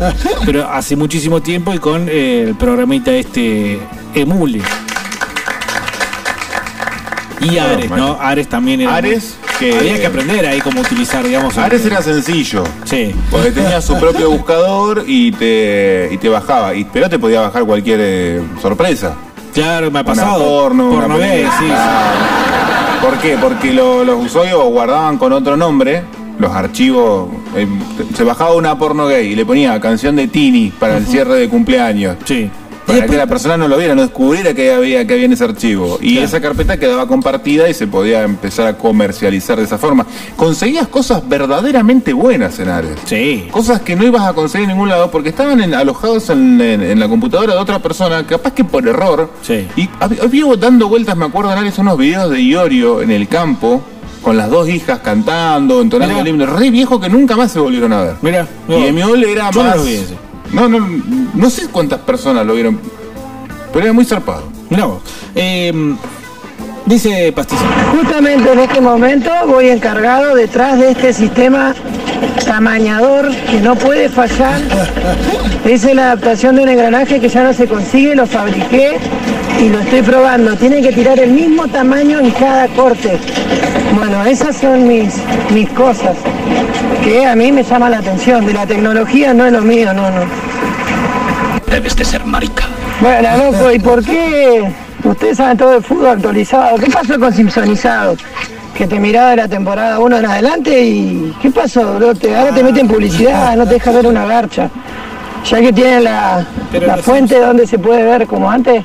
pero hace muchísimo tiempo y con eh, el programita este Emule. Y Ares, bueno. ¿no? Ares también era. Ares, que- Había que aprender ahí cómo utilizar, digamos. el- Ares era sencillo. Sí. Porque tenía su propio buscador y te, y te bajaba. Y, pero te podía bajar cualquier eh, sorpresa. Claro, me ha Una pasado. porno, Porno una sí, sí. ¿Por qué? Porque lo- los usuarios guardaban con otro nombre los archivos. eh, se bajaba una porno gay y le ponía canción de Tini para el cierre de cumpleaños. Sí. Para que la persona no lo viera, no descubriera que había, que había en ese archivo. Y Claro. esa carpeta quedaba compartida y se podía empezar a comercializar de esa forma. Conseguías cosas verdaderamente buenas en Ares. Sí. Cosas que no ibas a conseguir en ningún lado porque estaban en- alojados en, en- en la computadora de otra persona, capaz que por error. Sí. Y hab- había dando vueltas, me acuerdo en Ares, unos videos de Iorio en el campo, con las dos hijas cantando, entonando Mirá. el himno. Re viejo que nunca más se volvieron a ver. Mira, Y Emiol era Yo no más. ese. No, no, no sé cuántas personas lo vieron, pero era muy zarpado. Mirá vos. Eh, dice Pastiza. Justamente en este momento voy encargado detrás de este sistema tamañador que no puede fallar. Hice la adaptación de un engranaje que ya no se consigue, lo fabriqué y lo estoy probando. Tiene que tirar el mismo tamaño en cada corte. Bueno, esas son mis, mis cosas que a mí me llama la atención. De la tecnología no es lo mío, no, no. Debes de ser marica. Bueno, loco, ¿y por qué ustedes saben todo de fútbol actualizado? ¿Qué pasó con Simpsonizado? Que te miraba de la temporada 1 en adelante y ¿qué pasó, bro? Te- ahora te meten publicidad, no te deja ver una garcha. Ya que tienen la, la fuente donde se puede ver como antes,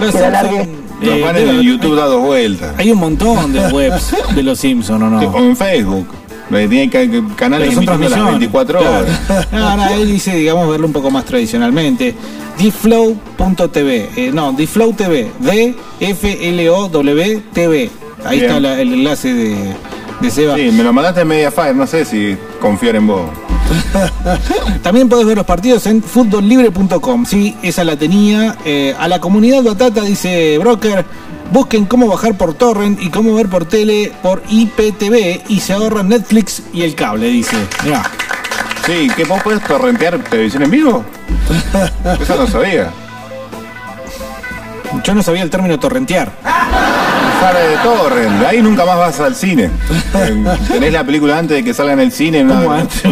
Los que la Simpson, largué. Los eh, panes debe- en YouTube da dos vueltas. Hay un montón de webs de los Simpsons, ¿o no? O en Facebook. Tiene ca- canales Pero son las transmisiones. 24 Claro. horas. No, no, él dice, digamos, verlo un poco más tradicionalmente. dflow.tv, eh, no, dflow TV, D-F-L-O-W TV. Ahí Bien. está la- el enlace de, de Seba. Sí, me lo mandaste en Mediafire, no sé si confiar en vos. También podés ver los partidos en futbollibre.com. Sí, esa la tenía. Eh, a la comunidad Batata, dice Broker, busquen cómo bajar por torrent y cómo ver por tele por IPTV y se ahorran Netflix y el cable, dice. Mirá. Sí, ¿que vos podés torrentear televisión en vivo? Eso no sabía. Yo no sabía el término torrentear. Usar de torrent, ahí nunca más vas al cine. Eh, Tenés la película antes de que salga en el cine. ¿Cómo una- antes? Sí,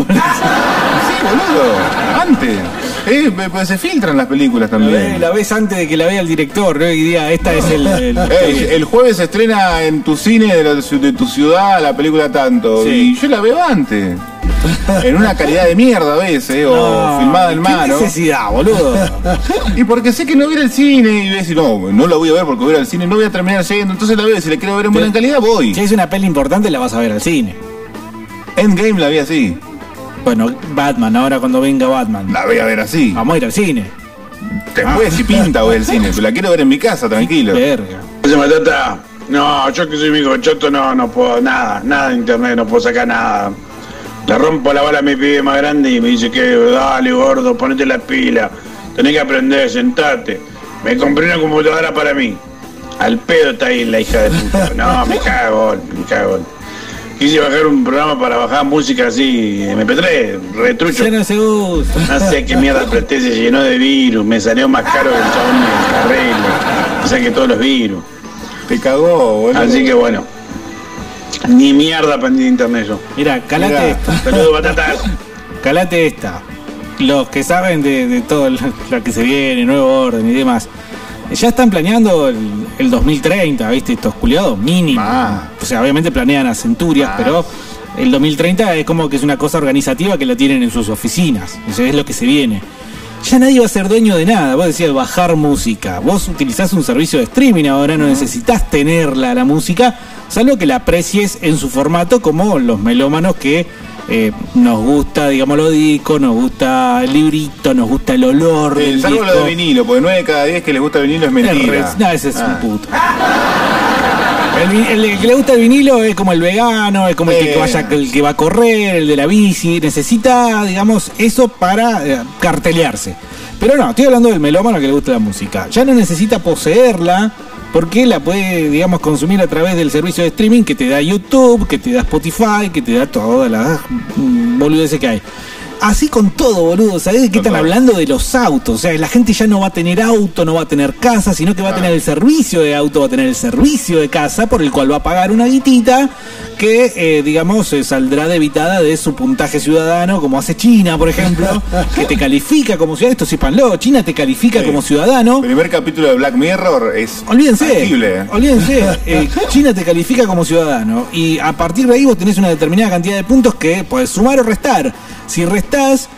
boludo, antes. Eh, pues se filtran las películas La, también. la ves antes de que la vea el director, ¿no? Y diga, esta es el. el- Eh, el jueves se estrena en tu cine de, la- de tu ciudad la película tanto. Sí. Y yo la veo antes. En una calidad de mierda a veces, o No, filmada en ¿qué mano. necesidad, boludo? Y porque sé que no voy a ir al cine y voy a decir, no, no la voy a ver porque voy a ir al cine, no voy a terminar yendo. Entonces la veo, si la quiero ver en buena calidad, voy. Si es una peli importante, la vas a ver al cine. Endgame la vi así. Bueno, Batman, ahora cuando venga Batman. La voy a ver así. Vamos a ir al cine. Después, si pinta, voy al cine. Pero la quiero ver en mi casa, tranquilo. Verga. Oye, Matata, no, yo que soy mi choto no, no puedo nada, nada de internet, no puedo sacar nada. Le rompo la bala a mi pibe más grande y me dice que dale gordo, ponete la pila, tenés que aprender, sentate. Me compré una computadora para mí. Al pedo está ahí la hija de puta. No, me cago, me cago. Quise bajar un programa para bajar música así, MP3, retrucho. Ya no se usa. No sé qué mierda apreté, se llenó de virus, me salió más caro que el chabón me arreglo. O sea que todos los virus. Te cagó, boludo. Así que bueno. Ni mierda aprendí de internet yo. Mira, calate Mirá, esta. Saludos, batatas. Calate esta. Los que saben de, de todo lo que se viene, nuevo orden y demás. Ya están planeando el, el 2030, ¿viste? Estos culiados mínimo. O sea, obviamente planean a centurias, pero el 2030 es como que es una cosa organizativa que la tienen en sus oficinas. Eso es lo que se viene. Ya nadie va a ser dueño de nada. Vos decías bajar música. Vos utilizás un servicio de streaming ahora, no necesitas tenerla la música, salvo que la aprecies en su formato como los melómanos que eh, nos gusta, digamos, lo disco, nos gusta el librito, nos gusta el olor del salvo lo de vinilo, porque 9 de cada 10 que les gusta el vinilo es mentira. No, ese es Ah. un puto. El, el que le gusta el vinilo es como el vegano, es como el que, vaya, el que va a correr, el de la bici, necesita, digamos, eso para eh, cartelearse. Pero no, estoy hablando del melómano que le gusta la música. Ya no necesita poseerla porque la puede, digamos, consumir a través del servicio de streaming que te da YouTube, que te da Spotify, que te da todas las mm, boludeces que hay. Así con todo, boludo. ¿Sabés de qué están hablando? De los autos. O sea, la gente ya no va a tener auto, no va a tener casa, sino que va a tener el servicio de auto, va a tener el servicio de casa, por el cual va a pagar una guitita que, eh, digamos, eh, saldrá debitada de su puntaje ciudadano, como hace China, por ejemplo, que te califica como ciudadano. Esto sépanlo, China te califica como ciudadano. El primer capítulo de Black Mirror es Olvídense, tangible, olvídense, eh, China te califica como ciudadano y a partir de ahí vos tenés una determinada cantidad de puntos que podés sumar o restar. Si restás,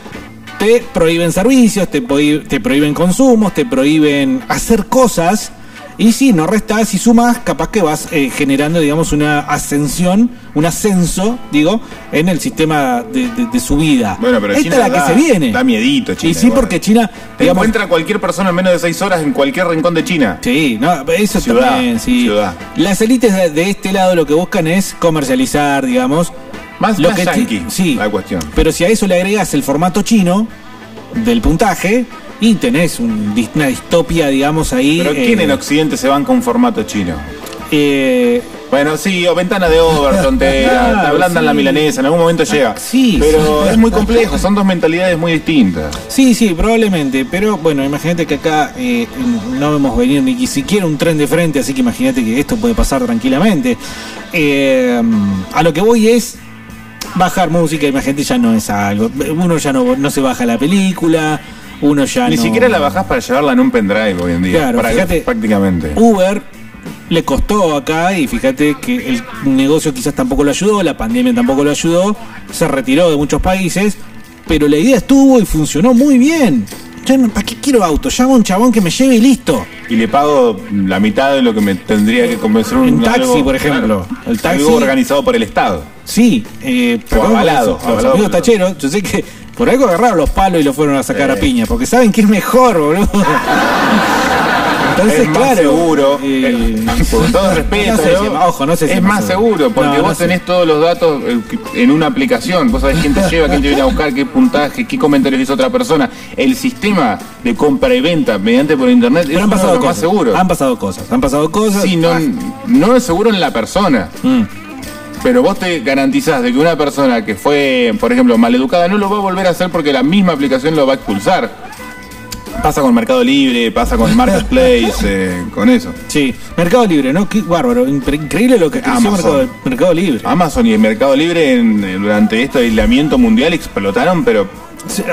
te prohíben servicios, te, te prohíben consumos, te prohíben hacer cosas. Y si no restás y sumas, capaz que vas eh, generando, digamos, una ascensión, un ascenso, digo, en el sistema de, de- de su vida. Bueno, pero Esta China es la da- que se viene. Da miedito, China. y sí, igual. porque China, Te digamos, encuentra cualquier persona en menos de 6 horas en cualquier rincón de China. Sí, no, eso Ciudad, también, sí. ciudad. Las élites de, de este lado lo que buscan es comercializar, digamos. Más, lo más que yankee, sí. la cuestión. Pero si a eso le agregas el formato chino del puntaje y tenés un una distopia, digamos, ahí. Pero ¿quién eh, en Occidente se van con formato chino? eh, Bueno, sí, o ventana de Overton, te, Claro, te ablandan sí. la milanesa, en algún momento llega. sí, Pero sí. es muy complejo, son dos mentalidades muy distintas. Sí, sí, probablemente. Pero bueno, imagínate que acá eh, no vemos venir ni siquiera un tren de frente, así que imagínate que esto puede pasar tranquilamente. Eh, a lo que voy es bajar música, imagínate, ya no es algo. Uno ya no, no se baja la película, uno ya Ni no- siquiera la bajás para llevarla en un pendrive hoy en día. Claro, para fíjate. prácticamente. Uber le costó acá y fíjate que el negocio quizás tampoco lo ayudó, la pandemia tampoco lo ayudó, se retiró de muchos países, pero la idea estuvo y funcionó muy bien. ¿Para qué quiero auto? Llamo a un chabón que me lleve y listo. Y le pago la mitad de lo que me tendría que convencer un En taxi, algo- por ejemplo. claro, El taxi- Algo organizado por el Estado. Sí, eh, por avalado, eso. Los avalado amigos por- tacheros, yo sé que por algo agarraron los palos y lo fueron a sacar Eh. a piña, porque saben que es mejor, boludo. Entonces, es más claro. seguro, eh, eh, con todo respeto, no sé si- ¿no? ojo, no sé si es más seguro, porque No, vos sé. tenés todos los datos eh, en una aplicación, vos sabés quién te lleva, quién te viene a buscar, qué puntaje, qué comentarios hizo otra persona. El sistema de compra y venta mediante por internet Pero es han pasado los más cosas. seguros. Han pasado cosas. Han pasado cosas. Sí, no, Ah, no es seguro en la persona. mm. Pero vos te garantizás de que una persona que fue, por ejemplo, maleducada no lo va a volver a hacer porque la misma aplicación lo va a expulsar. Pasa con Mercado Libre, pasa con Marketplace, eh, con eso. Sí, Mercado Libre, ¿no? Qué bárbaro. Incre- Increíble lo que Amazon. Mercado, Mercado Libre. Amazon y el Mercado Libre en- eh, durante este aislamiento mundial explotaron, pero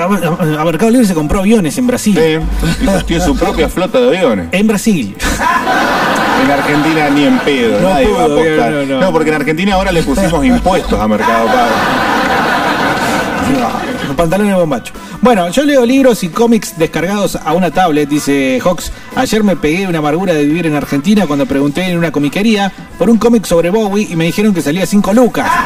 a, Mercado Libre se compró aviones en Brasil. Y tiene su propia flota de aviones. En Brasil. En Argentina ni en pedo, No nadie va a apostar. no, No, no. porque en Argentina ahora le pusimos impuestos a Mercado Pago. Los pantalones bombacho. Bueno, yo leo libros y cómics descargados a una tablet, dice Hawks. Ayer me pegué una amargura de vivir en Argentina cuando pregunté en una comiquería por un cómic sobre Bowie y me dijeron que salía 5 lucas.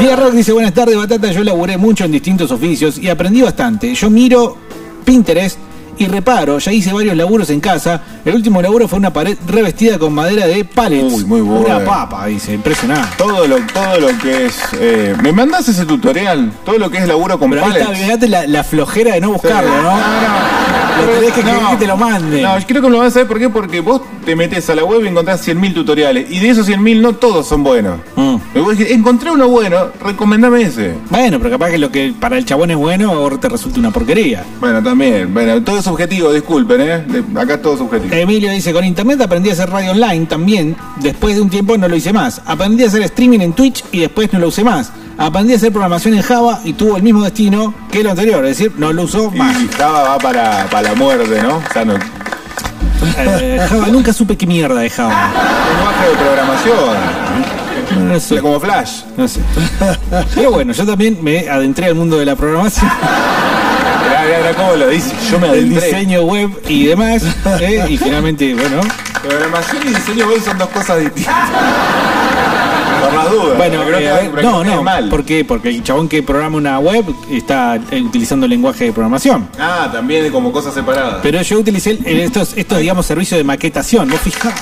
Día Rock dice, buenas tardes, Batata. Yo laburé mucho en distintos oficios y aprendí bastante. Yo miro Pinterest y reparo. Ya hice varios laburos en casa. El último laburo fue una pared revestida con madera de pallets. Uy, muy bueno. Una papa, dice. Impresionante. Todo lo, todo lo que es. eh, ¿Me mandas ese tutorial? Todo lo que es laburo con Pero ahí está, la, la flojera de no buscarlo, ¿no? Tenés que escribir y te lo manden. No, yo creo que lo vas a saber por qué, porque vos te metes a la web y encontrás 100.000 tutoriales. Y de esos 100.000 no todos son buenos. Mm. Y vos dijiste, encontré uno bueno, recomendame ese. Bueno, pero capaz que lo que para el chabón es bueno ahora te resulta una porquería. Bueno, también. Bueno, todo es subjetivo, disculpen, ¿eh? De- acá es todo subjetivo. Emilio dice, con internet aprendí a hacer radio online también. Después de un tiempo no lo hice más. Aprendí a hacer streaming en Twitch y después no lo usé más. Aprendí a hacer programación en Java y tuvo el mismo destino que lo anterior, es decir, no lo usó más. Y Java va para, para la muerte, ¿no? O sea, no. Eh, Java, nunca supe qué mierda de Java. Lenguaje de programación. No sé. Como Flash. No sé. Pero bueno, yo también me adentré al mundo de la programación. Mirá, mirá, mirá cómo lo dice. Yo me el adentré. diseño web y demás. ¿eh? Y finalmente, bueno. Programación y diseño web son dos cosas distintas. Dudas. Bueno, eh, a ver, no, no. mal. ¿Por qué? Porque el chabón que programa una web está eh, utilizando lenguaje de programación. Ah, también como cosas separadas. Pero yo utilicé el- estos, estos digamos, servicios de maquetación. ¿Vos fijás?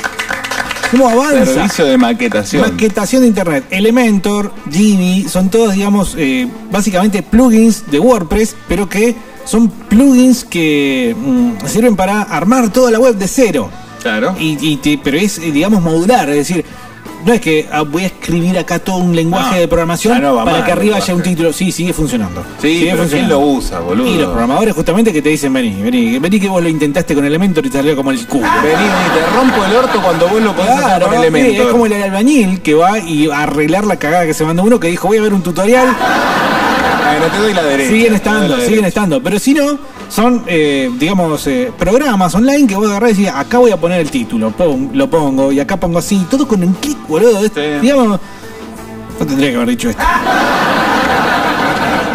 ¿Cómo avanza? Servicio de maquetación. Maquetación de internet. Elementor, Genie, son todos, digamos, eh, básicamente plugins de WordPress, pero que son plugins que mm, sirven para armar toda la web de cero. Claro. Y, y te- pero es, eh, digamos, modular, es decir, no es que ah, voy a escribir acá todo un lenguaje No, de programación no para que arriba haya un título. Sí, sigue funcionando. Sí, sigue pero ¿quién lo usa, boludo? Y los programadores justamente que te dicen, vení, vení, vení que vos lo intentaste con Elementor y te salió como el culo. Vení, vení, te rompo el orto cuando vos lo podés hacer Claro, con sí, es como el albañil que va y a arreglar la cagada que se mandó uno que dijo voy a ver un tutorial. No te doy la derecha. Siguen estando, siguen estando. Pero si no, son, eh, digamos, eh, programas online que vos agarrás y decís, acá voy a poner el título, lo pongo, y acá pongo así, todo con un clic, boludo. Es- Digamos, no tendría que haber dicho esto.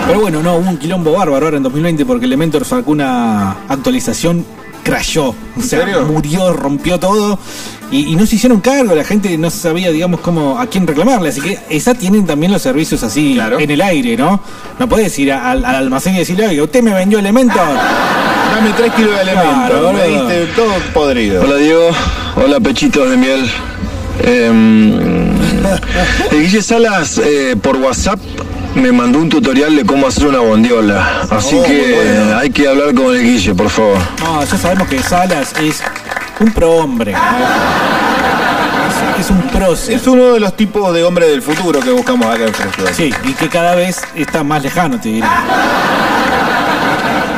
Pero bueno, no, hubo un quilombo bárbaro ahora en 2020 porque Elementor sacó una actualización, crashó. O sea, serio? murió, rompió todo. Y, y no se hicieron cargo, la gente no sabía, digamos, cómo a quién reclamarle. Así que esa tienen también los servicios así en el aire, ¿no? No podés ir a- al, al almacén y decirle, oiga, usted me vendió Elementor. Dame 3 kilos de elementos. Claro, me diste todo podrido. Hola Diego, hola pechitos de miel. Eh, el Guille Salas eh, por WhatsApp me mandó un tutorial de cómo hacer una bondiola. Así Oh, que bueno. hay que hablar con el Guille, por favor. No, ya sabemos que Salas es un prohombre. Es, es un prócer. Es uno de los tipos de hombre del futuro que buscamos acá en Fresco. Sí, y que cada vez está más lejano, te diré.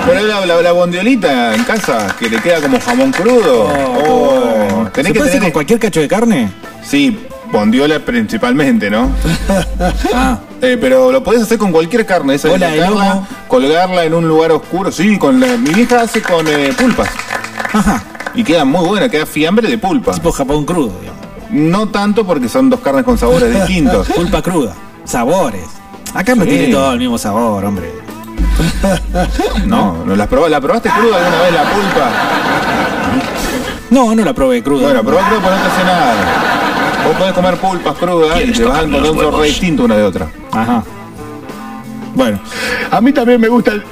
Pero la, la, la bondiolita en casa, que le queda como jamón crudo. Oh, ¿Se tenés que puede hacer tener con cualquier cacho de carne? Sí, bondiola principalmente, ¿no? Ah. Eh, pero lo podés hacer con cualquier carne, esa sacarla, lomo. colgarla en un lugar oscuro. Sí, con la, mi vieja hace con eh, pulpas. Ajá. Y queda muy buena, queda fiambre de pulpa. Tipo Japón crudo, digamos. No tanto porque son dos carnes con sabores distintos. Pulpa cruda. Sabores. Acá no Sí. tiene todo el mismo sabor, hombre. No, no las probá- ¿La probaste cruda alguna vez la pulpa? No, no la probé cruda. Bueno, probá cruda, pero no te hace nada. Vos podés comer pulpas crudas y te vas a encontrar un sabor re distinto una de otra. Ajá. Bueno. A mí también me gusta el,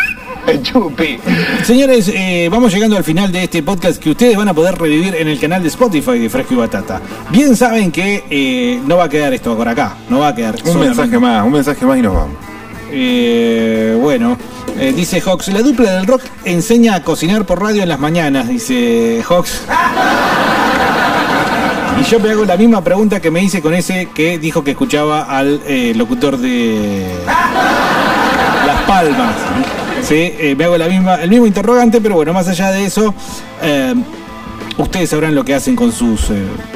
el chupi. Señores, eh, vamos llegando al final de este podcast que ustedes van a poder revivir en el canal de Spotify de Fresco y Batata. Bien saben que eh, no va a quedar esto por acá, no va a quedar. Un mensaje más, un mensaje más y nos vamos. Eh, bueno, eh, dice Hawks, la dupla del rock enseña a cocinar por radio en las mañanas, dice Hawks. Y yo me hago la misma pregunta que me hice con ese que dijo que escuchaba al eh, locutor de Las Palmas. Sí, eh, me hago la misma, el mismo interrogante, pero bueno, más allá de eso, eh, ustedes sabrán lo que hacen con sus,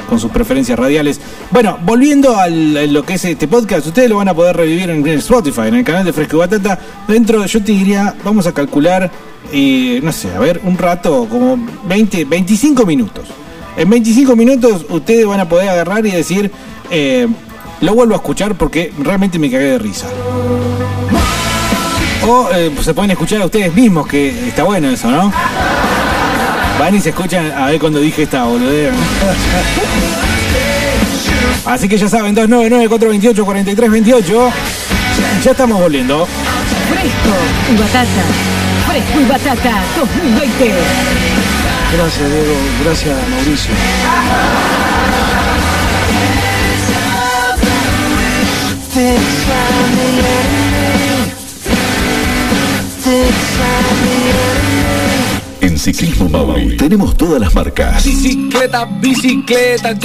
con sus preferencias radiales. Bueno, volviendo a lo que es este podcast, ustedes lo van a poder revivir en Spotify, en el canal de Fresco y Batata. Dentro, yo te diría, vamos a calcular, no sé, a ver, un rato, como 20, 25 minutos. En 25 minutos ustedes van a poder agarrar y decir, eh, lo vuelvo a escuchar porque realmente me cagué de risa. O eh, se pueden escuchar a ustedes mismos, que está bueno eso, ¿no? Van y se escuchan a ver cuando dije esta boludera. Así que ya saben, 299-428-4328. Ya estamos volviendo. Fresco y batata. Fresco y batata 2020. Gracias, Diego. Gracias, Mauricio. En Ciclismo Mauri tenemos todas las marcas. Bicicleta, bicicleta,